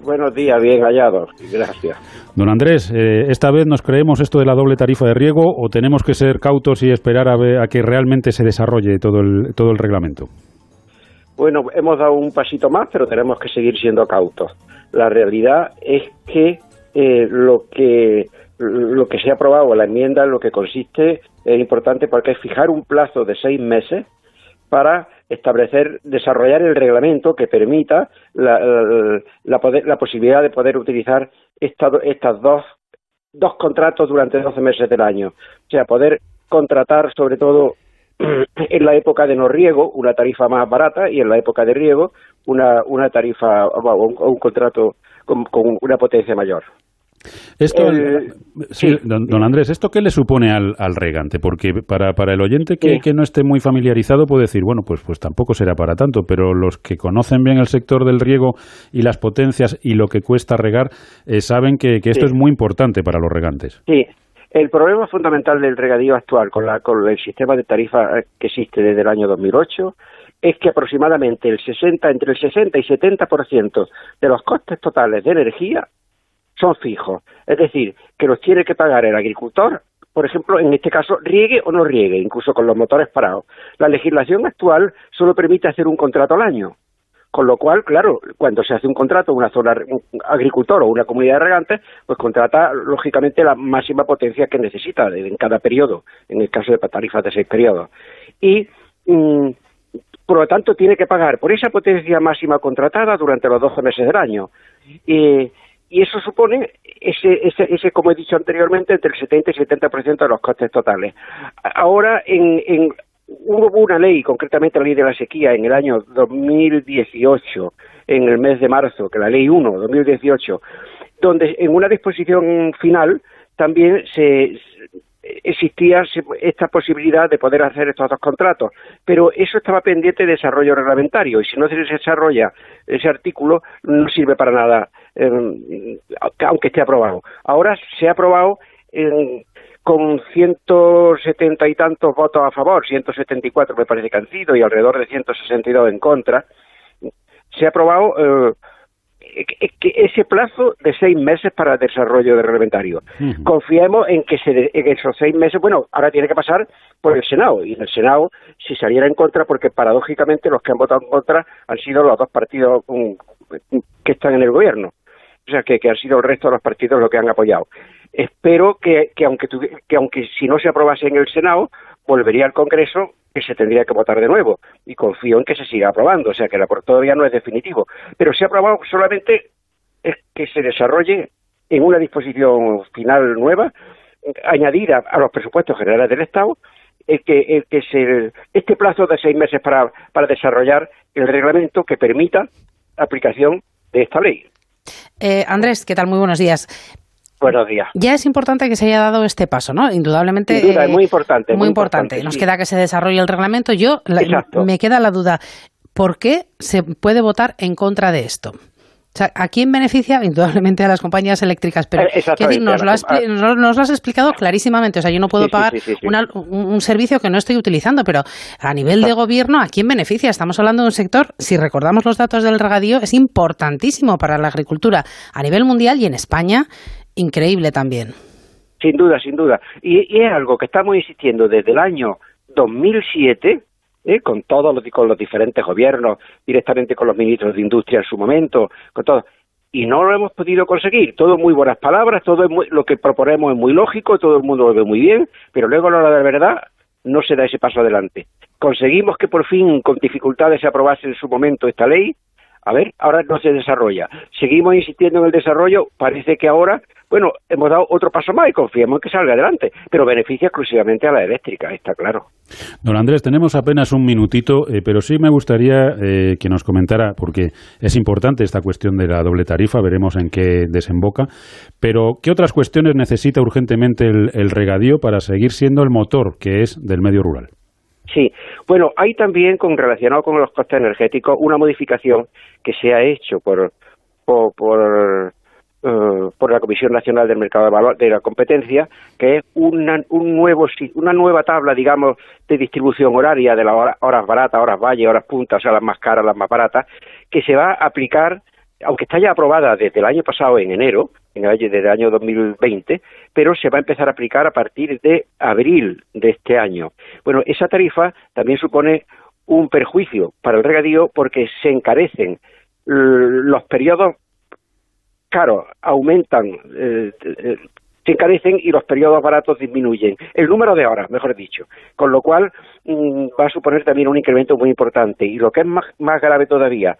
Buenos días, bien hallados. Gracias. Don Andrés, eh, ¿esta vez nos creemos esto de la doble tarifa de riego o tenemos que ser cautos y esperar a, ver, a que realmente se desarrolle todo el, todo el reglamento? Bueno, hemos dado un pasito más, pero tenemos que seguir siendo cautos. La realidad es que eh, lo que lo que se ha aprobado la enmienda, lo que consiste es importante porque es fijar un plazo de seis meses para establecer, desarrollar el reglamento que permita la, la, posibilidad de poder utilizar estas dos, dos contratos durante 12 meses del año. O sea, poder contratar sobre todo en la época de no riego una tarifa más barata y en la época de riego una, una tarifa o un, contrato con una potencia mayor. Esto, sí, don, Andrés, ¿esto qué le supone al, regante? Porque para, para el oyente que, no esté muy familiarizado puede decir, bueno, pues, pues tampoco será para tanto, pero los que conocen bien el sector del riego y las potencias y lo que cuesta regar, eh, saben que, esto es muy importante para los regantes. Sí, el problema fundamental del regadío actual con, la, con el sistema de tarifa eh, que existe desde el año 2008 es que aproximadamente el 60, entre el 60 y 70% de los costes totales de energía son fijos. Es decir, que los tiene que pagar el agricultor, por ejemplo, en este caso, riegue o no riegue, incluso con los motores parados. La legislación actual solo permite hacer un contrato al año. Con lo cual, claro, cuando se hace un contrato, una zona un agricultor o una comunidad de regantes, pues contrata lógicamente la máxima potencia que necesita en cada periodo, en el caso de tarifas de seis periodos. Y mm, por lo tanto tiene que pagar por esa potencia máxima contratada durante los 12 meses del año. Y, y eso supone ese, ese, ese, como he dicho anteriormente, entre el 70 y 70% de los costes totales. Ahora, en, en, hubo una ley, concretamente la ley de la sequía, en el año 2018, en el mes de marzo, que la ley 1, 2018, donde en una disposición final también se, existía esta posibilidad de poder hacer estos dos contratos, pero eso estaba pendiente de desarrollo reglamentario y si no se desarrolla ese artículo no sirve para nada, eh, aunque esté aprobado. Ahora se ha aprobado con 170 y tantos votos a favor, 174 me parece que han sido y alrededor de 162 en contra, se ha aprobado eh, ese plazo de seis meses para el desarrollo del reglamentario. Confiemos en que se en esos seis meses, bueno, ahora tiene que pasar por el Senado, y en el Senado, si saliera en contra, porque paradójicamente los que han votado en contra han sido los dos partidos mm, que están en el gobierno, o sea, que, que han sido el resto de los partidos los que han apoyado. Espero que, que, aunque, que aunque si no se aprobase en el Senado, volvería al Congreso que se tendría que votar de nuevo y confío en que se siga aprobando, o sea que la, todavía no es definitivo, pero se ha aprobado solamente es que se desarrolle en una disposición final nueva añadida a los presupuestos generales del Estado el que, el que se, este plazo de seis meses para, para desarrollar el reglamento que permita la aplicación de esta ley. Eh, Andrés, ¿qué tal? Muy buenos días. Buenos días. Ya es importante que se haya dado este paso, ¿no? Indudablemente. es eh, muy importante. Muy, importante. Nos queda que se desarrolle el reglamento. Yo me queda la duda, ¿por qué se puede votar en contra de esto? O sea, ¿a quién beneficia? Indudablemente a las compañías eléctricas, pero eh, nos, lo has, explicado clarísimamente. O sea, yo no puedo pagar un, servicio que no estoy utilizando, pero a nivel de gobierno, ¿a quién beneficia? Estamos hablando de un sector, si recordamos los datos del regadío, es importantísimo para la agricultura a nivel mundial y en España increíble también. Sin duda, sin duda. Y, es algo que estamos insistiendo desde el año 2007, ¿eh? con todos los, con los diferentes gobiernos, directamente con los ministros de Industria en su momento, con todo. Y no lo hemos podido conseguir. Todo muy buenas palabras, todo lo que proponemos es muy lógico, todo el mundo lo ve muy bien, pero luego a la hora de verdad no se da ese paso adelante. Conseguimos que por fin, con dificultades, se aprobase en su momento esta ley, a ver, ahora no se desarrolla. Seguimos insistiendo en el desarrollo, parece que ahora Bueno, hemos dado otro paso más y confiamos en que salga adelante, pero beneficia exclusivamente a la eléctrica, está claro. Don Andrés, tenemos apenas un minutito, eh, pero sí me gustaría eh, que nos comentara, porque es importante esta cuestión de la doble tarifa, veremos en qué desemboca, pero ¿qué otras cuestiones necesita urgentemente el regadío para seguir siendo el motor que es del medio rural? Sí, bueno, hay también, con relacionado con los costes energéticos, una modificación que se ha hecho por, por, por, por la Comisión Nacional del Mercado de, Valor, de la Competencia, que es una, un nuevo, una nueva tabla, digamos, de distribución horaria de las horas, baratas, horas valle, horas puntas, o sea, las más caras, las más baratas, que se va a aplicar aunque está ya aprobada desde el año pasado en enero, en el desde el año 2020, pero se va a empezar a aplicar a partir de abril de este año. Bueno, esa tarifa también supone un perjuicio para el regadío porque se encarecen los periodos caros, aumentan, eh, eh, se encarecen y los periodos baratos disminuyen. El número de horas, mejor dicho. Con lo cual mm, va a suponer también un incremento muy importante. Y lo que es más grave todavía,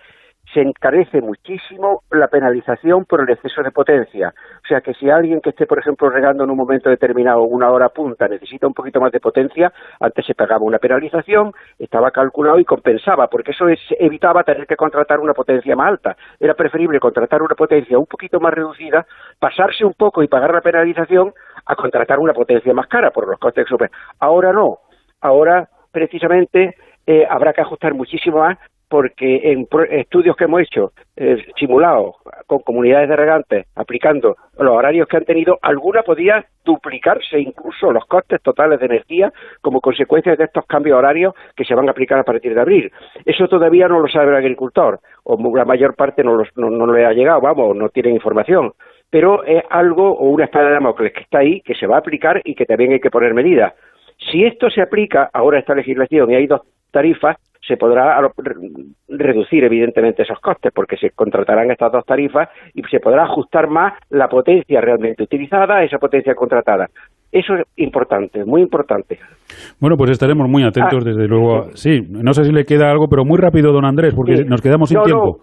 se encarece muchísimo la penalización por el exceso de potencia. O sea que si alguien que esté, por ejemplo, regando en un momento determinado una hora punta necesita un poquito más de potencia, antes se pagaba una penalización, estaba calculado y compensaba, porque eso evitaba tener que contratar una potencia más alta. Era preferible contratar una potencia un poquito más reducida, pasarse un poco y pagar la penalización a contratar una potencia más cara por los costes super. Ahora no. Ahora precisamente eh, habrá que ajustar muchísimo más porque en estudios que hemos hecho, eh, simulados con comunidades de regantes, aplicando los horarios que han tenido, alguna podía duplicarse incluso los costes totales de energía como consecuencia de estos cambios horarios que se van a aplicar a partir de abril. Eso todavía no lo sabe el agricultor, o la mayor parte no, no, le ha llegado, vamos, no tiene información. Pero es algo o una espada de Damocles que está ahí, que se va a aplicar y que también hay que poner medidas. Si esto se aplica ahora esta legislación y hay dos tarifas, se podrá reducir evidentemente esos costes porque se contratarán estas dos tarifas y se podrá ajustar más la potencia realmente utilizada a esa potencia contratada. Eso es importante, muy importante. Bueno, pues estaremos muy atentos, ah, desde luego. Sí, no sé si le queda algo, pero muy rápido, don Andrés, porque nos quedamos sin tiempo.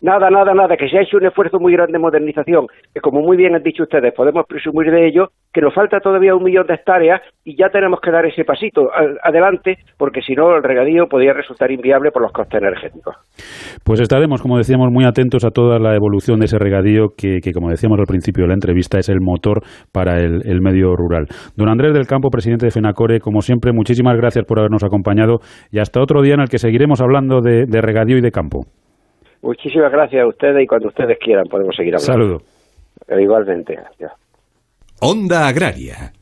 Nada, nada, nada, que se ha hecho un esfuerzo muy grande de modernización, que como muy bien han dicho ustedes, podemos presumir de ello, que nos falta todavía un millón de hectáreas y ya tenemos que dar ese pasito adelante, porque si no el regadío podría resultar inviable por los costes energéticos. Pues estaremos, como decíamos, muy atentos a toda la evolución de ese regadío, que, como decíamos al principio de la entrevista, es el motor para el, medio rural. Don Andrés del Campo, presidente de FENACORE, como siempre, muchísimas gracias por habernos acompañado y hasta otro día en el que seguiremos hablando de regadío y de campo. Muchísimas gracias a ustedes y cuando ustedes quieran podemos seguir hablando. Saludo. igualmente. Onda Agraria.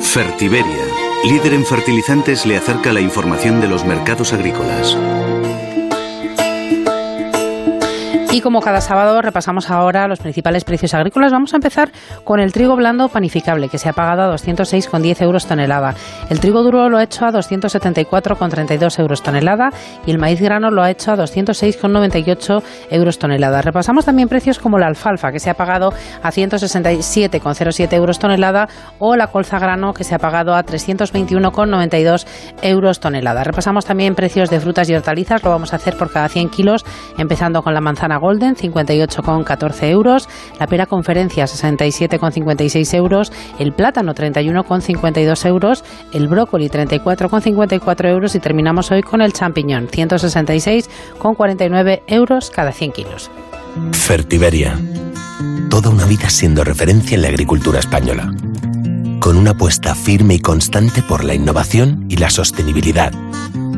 Fertiberia, líder en fertilizantes, le acerca la información de los mercados agrícolas. Como cada sábado repasamos ahora los principales precios agrícolas, vamos a empezar con el trigo blando panificable, que se ha pagado a 206,10 euros tonelada. El trigo duro lo ha hecho a 274,32 euros tonelada y el maíz grano lo ha hecho a 206,98 euros tonelada. Repasamos también precios como la alfalfa, que se ha pagado a 167,07 euros tonelada, o la colza grano, que se ha pagado a 321,92 euros tonelada. Repasamos también precios de frutas y hortalizas, lo vamos a hacer por cada 100 kilos, empezando con la manzana Golden 58,14 euros, la pera Conferencia 67,56 euros, el plátano 31,52 euros, el brócoli 34,54 euros y terminamos hoy con el champiñón 166,49 euros cada 100 kilos. Fertiberia. Toda una vida siendo referencia en la agricultura española. Con una apuesta firme y constante por la innovación y la sostenibilidad,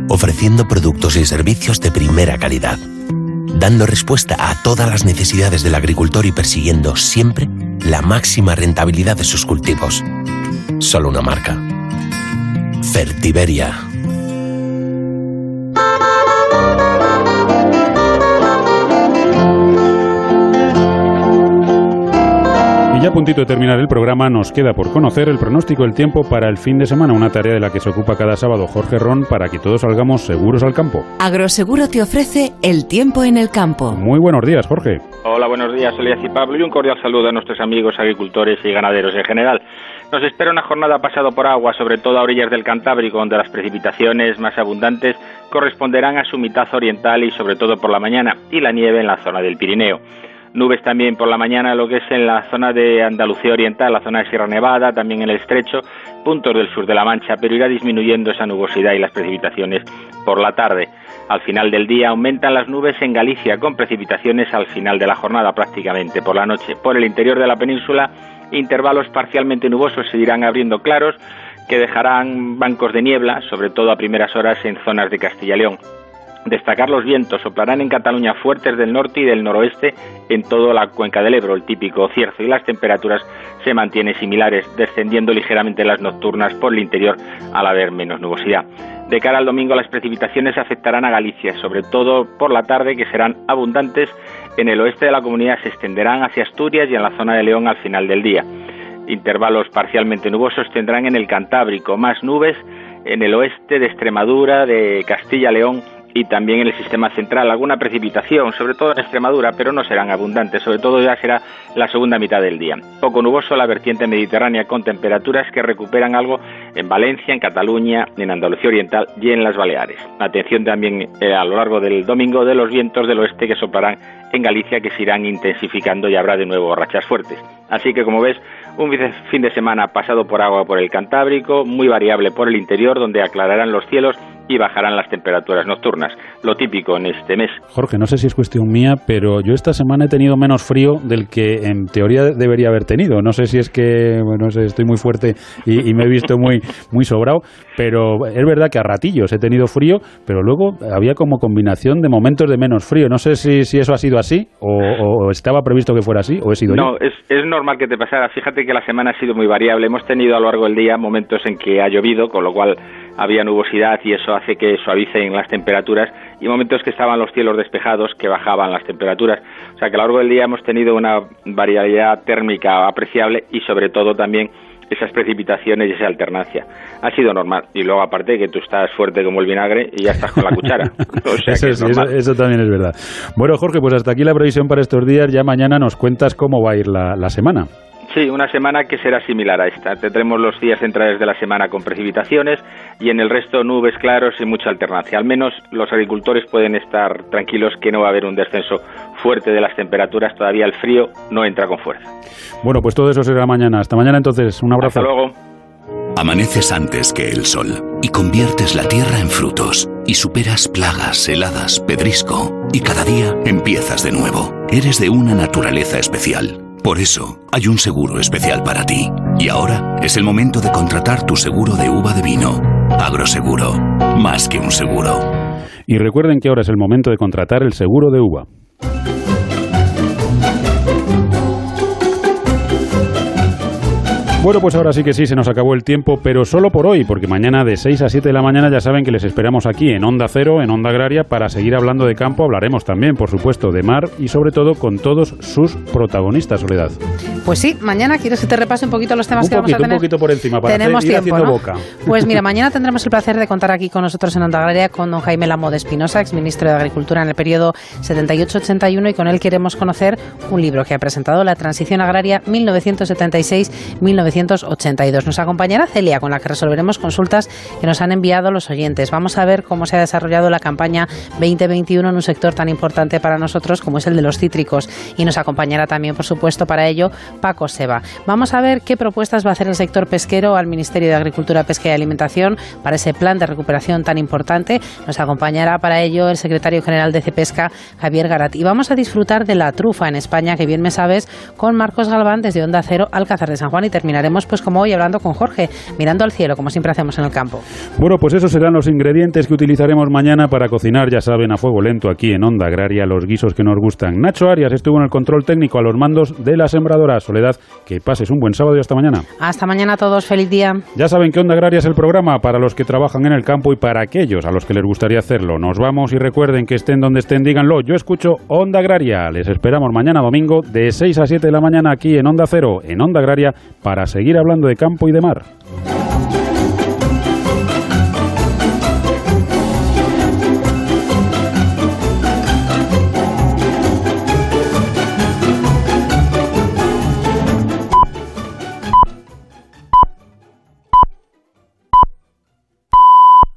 ofreciendo productos y servicios de primera calidad dando respuesta a todas las necesidades del agricultor y persiguiendo siempre la máxima rentabilidad de sus cultivos. Solo una marca. Fertiberia. Ya a puntito de terminar el programa, nos queda por conocer el pronóstico del tiempo para el fin de semana, una tarea de la que se ocupa cada sábado Jorge Ron para que todos salgamos seguros al campo. Agroseguro te ofrece el tiempo en el campo. Muy buenos días, Jorge. Hola, buenos días, Elías y Pablo, y un cordial saludo a nuestros amigos agricultores y ganaderos en general. Nos espera una jornada pasado por agua, sobre todo a orillas del Cantábrico, donde las precipitaciones más abundantes corresponderán a su mitad oriental y sobre todo por la mañana, y la nieve en la zona del Pirineo. Nubes también por la mañana, lo que es en la zona de Andalucía Oriental, la zona de Sierra Nevada, también en el estrecho, puntos del sur de la Mancha, pero irá disminuyendo esa nubosidad y las precipitaciones por la tarde. Al final del día aumentan las nubes en Galicia, con precipitaciones al final de la jornada prácticamente por la noche. Por el interior de la península, intervalos parcialmente nubosos se irán abriendo claros, que dejarán bancos de niebla, sobre todo a primeras horas en zonas de Castilla y León. Destacar los vientos, soplarán en Cataluña fuertes del norte y del noroeste en toda la cuenca del Ebro, el típico cierzo, y las temperaturas se mantienen similares, descendiendo ligeramente las nocturnas por el interior al haber menos nubosidad. De cara al domingo las precipitaciones afectarán a Galicia, sobre todo por la tarde, que serán abundantes en el oeste de la comunidad, se extenderán hacia Asturias y en la zona de León al final del día. Intervalos parcialmente nubosos tendrán en el Cantábrico, más nubes en el oeste de Extremadura, de Castilla-León y también en el sistema central. Alguna precipitación, sobre todo en Extremadura, pero no serán abundantes, sobre todo ya será la segunda mitad del día. Poco nuboso la vertiente mediterránea con temperaturas que recuperan algo en Valencia, en Cataluña, en Andalucía Oriental y en las Baleares. Atención también eh, a lo largo del domingo de los vientos del oeste que soplarán en Galicia que se irán intensificando y habrá de nuevo rachas fuertes. Así que como ves, un fin de semana pasado por agua por el Cantábrico, muy variable por el interior, donde aclararán los cielos y bajarán las temperaturas nocturnas, lo típico en este mes. Jorge, no sé si es cuestión mía, pero yo esta semana he tenido menos frío del que en teoría debería haber tenido. No sé si es que, bueno, estoy muy fuerte y, me he visto muy, muy sobrado, pero es verdad que a ratillos he tenido frío, pero luego había como combinación de momentos de menos frío. No sé si, si eso ha sido así o, estaba previsto que fuera así o he sido no, es, es normal que te pasara. Fíjate que la semana ha sido muy variable. Hemos tenido a lo largo del día momentos en que ha llovido, con lo cual había nubosidad y eso hace que suavicen las temperaturas y momentos que estaban los cielos despejados que bajaban las temperaturas. O sea que a lo largo del día hemos tenido una variabilidad térmica apreciable y sobre todo también esas precipitaciones y esa alternancia. Ha sido normal. Y luego, aparte, que tú estás fuerte como el vinagre y ya estás con la cuchara. eso, también es verdad. Bueno, Jorge, pues hasta aquí la previsión para estos días. Ya mañana nos cuentas cómo va a ir la semana. Sí, una semana que será similar a esta. Tendremos los días centrales de la semana con precipitaciones y en el resto nubes claros y mucha alternancia. Al menos los agricultores pueden estar tranquilos que no va a haber un descenso fuerte de las temperaturas. Todavía el frío no entra con fuerza. Bueno, pues todo eso será mañana. Hasta mañana entonces. Un abrazo. Hasta luego. Amaneces antes que el sol y conviertes la tierra en frutos y superas plagas, heladas, pedrisco y cada día empiezas de nuevo. Eres de una naturaleza especial por eso, hay un seguro especial para ti. Y ahora es el momento de contratar tu seguro de uva de vino. Agroseguro, más que un seguro. Y recuerden que ahora es el momento de contratar el seguro de uva. Bueno, pues ahora sí que sí, se nos acabó el tiempo, pero solo por hoy, porque mañana de 6 a 7 de la mañana ya saben que les esperamos aquí en Onda Cero, en Onda Agraria, para seguir hablando de campo. Hablaremos también, por supuesto, de mar y sobre todo con todos sus protagonistas, Soledad. Pues sí, mañana quieres que te repase un poquito los temas que vamos a tener. Un poquito por encima, para Tenemos hacer, tiempo, boca. Pues mira, mañana tendremos el placer de contar aquí con nosotros en Onda Agraria con don Jaime Lamo de Espinosa, exministro de Agricultura en el periodo 78-81, y con él queremos conocer un libro que ha presentado La Transición Agraria 1976-1982. Nos acompañará Celia, con la que resolveremos consultas que nos han enviado los oyentes. Vamos a ver cómo se ha desarrollado la campaña 2021 en un sector tan importante para nosotros como es el de los cítricos. Y nos acompañará también, por supuesto, para ello Paco Seba. Vamos a ver qué propuestas va a hacer el sector pesquero al Ministerio de Agricultura, Pesca y Alimentación para ese plan de recuperación tan importante. Nos acompañará para ello el secretario general de Cepesca, Javier Garat. Y vamos a disfrutar de la trufa en España, que bien me sabes, con Marcos Galván desde Onda Cero, Alcázar de San Juan. Y terminaremos, pues como hoy, hablando con Jorge, mirando al cielo, como siempre hacemos en el campo. Bueno, pues esos serán los ingredientes que utilizaremos mañana para cocinar, ya saben, a fuego lento aquí en Onda Agraria, los guisos que nos gustan. Nacho Arias estuvo en el control técnico a los mandos de la sembradora. Soledad, que pases un buen sábado y hasta mañana. Hasta mañana a todos, feliz día. Ya saben que Onda Agraria es el programa para los que trabajan en el campo y para aquellos a los que les gustaría hacerlo. Nos vamos y recuerden que estén donde estén, díganlo. Yo escucho Onda Agraria. Les esperamos mañana domingo de 6 a 7 de la mañana aquí en Onda Cero, en Onda Agraria, para seguir hablando de campo y de mar.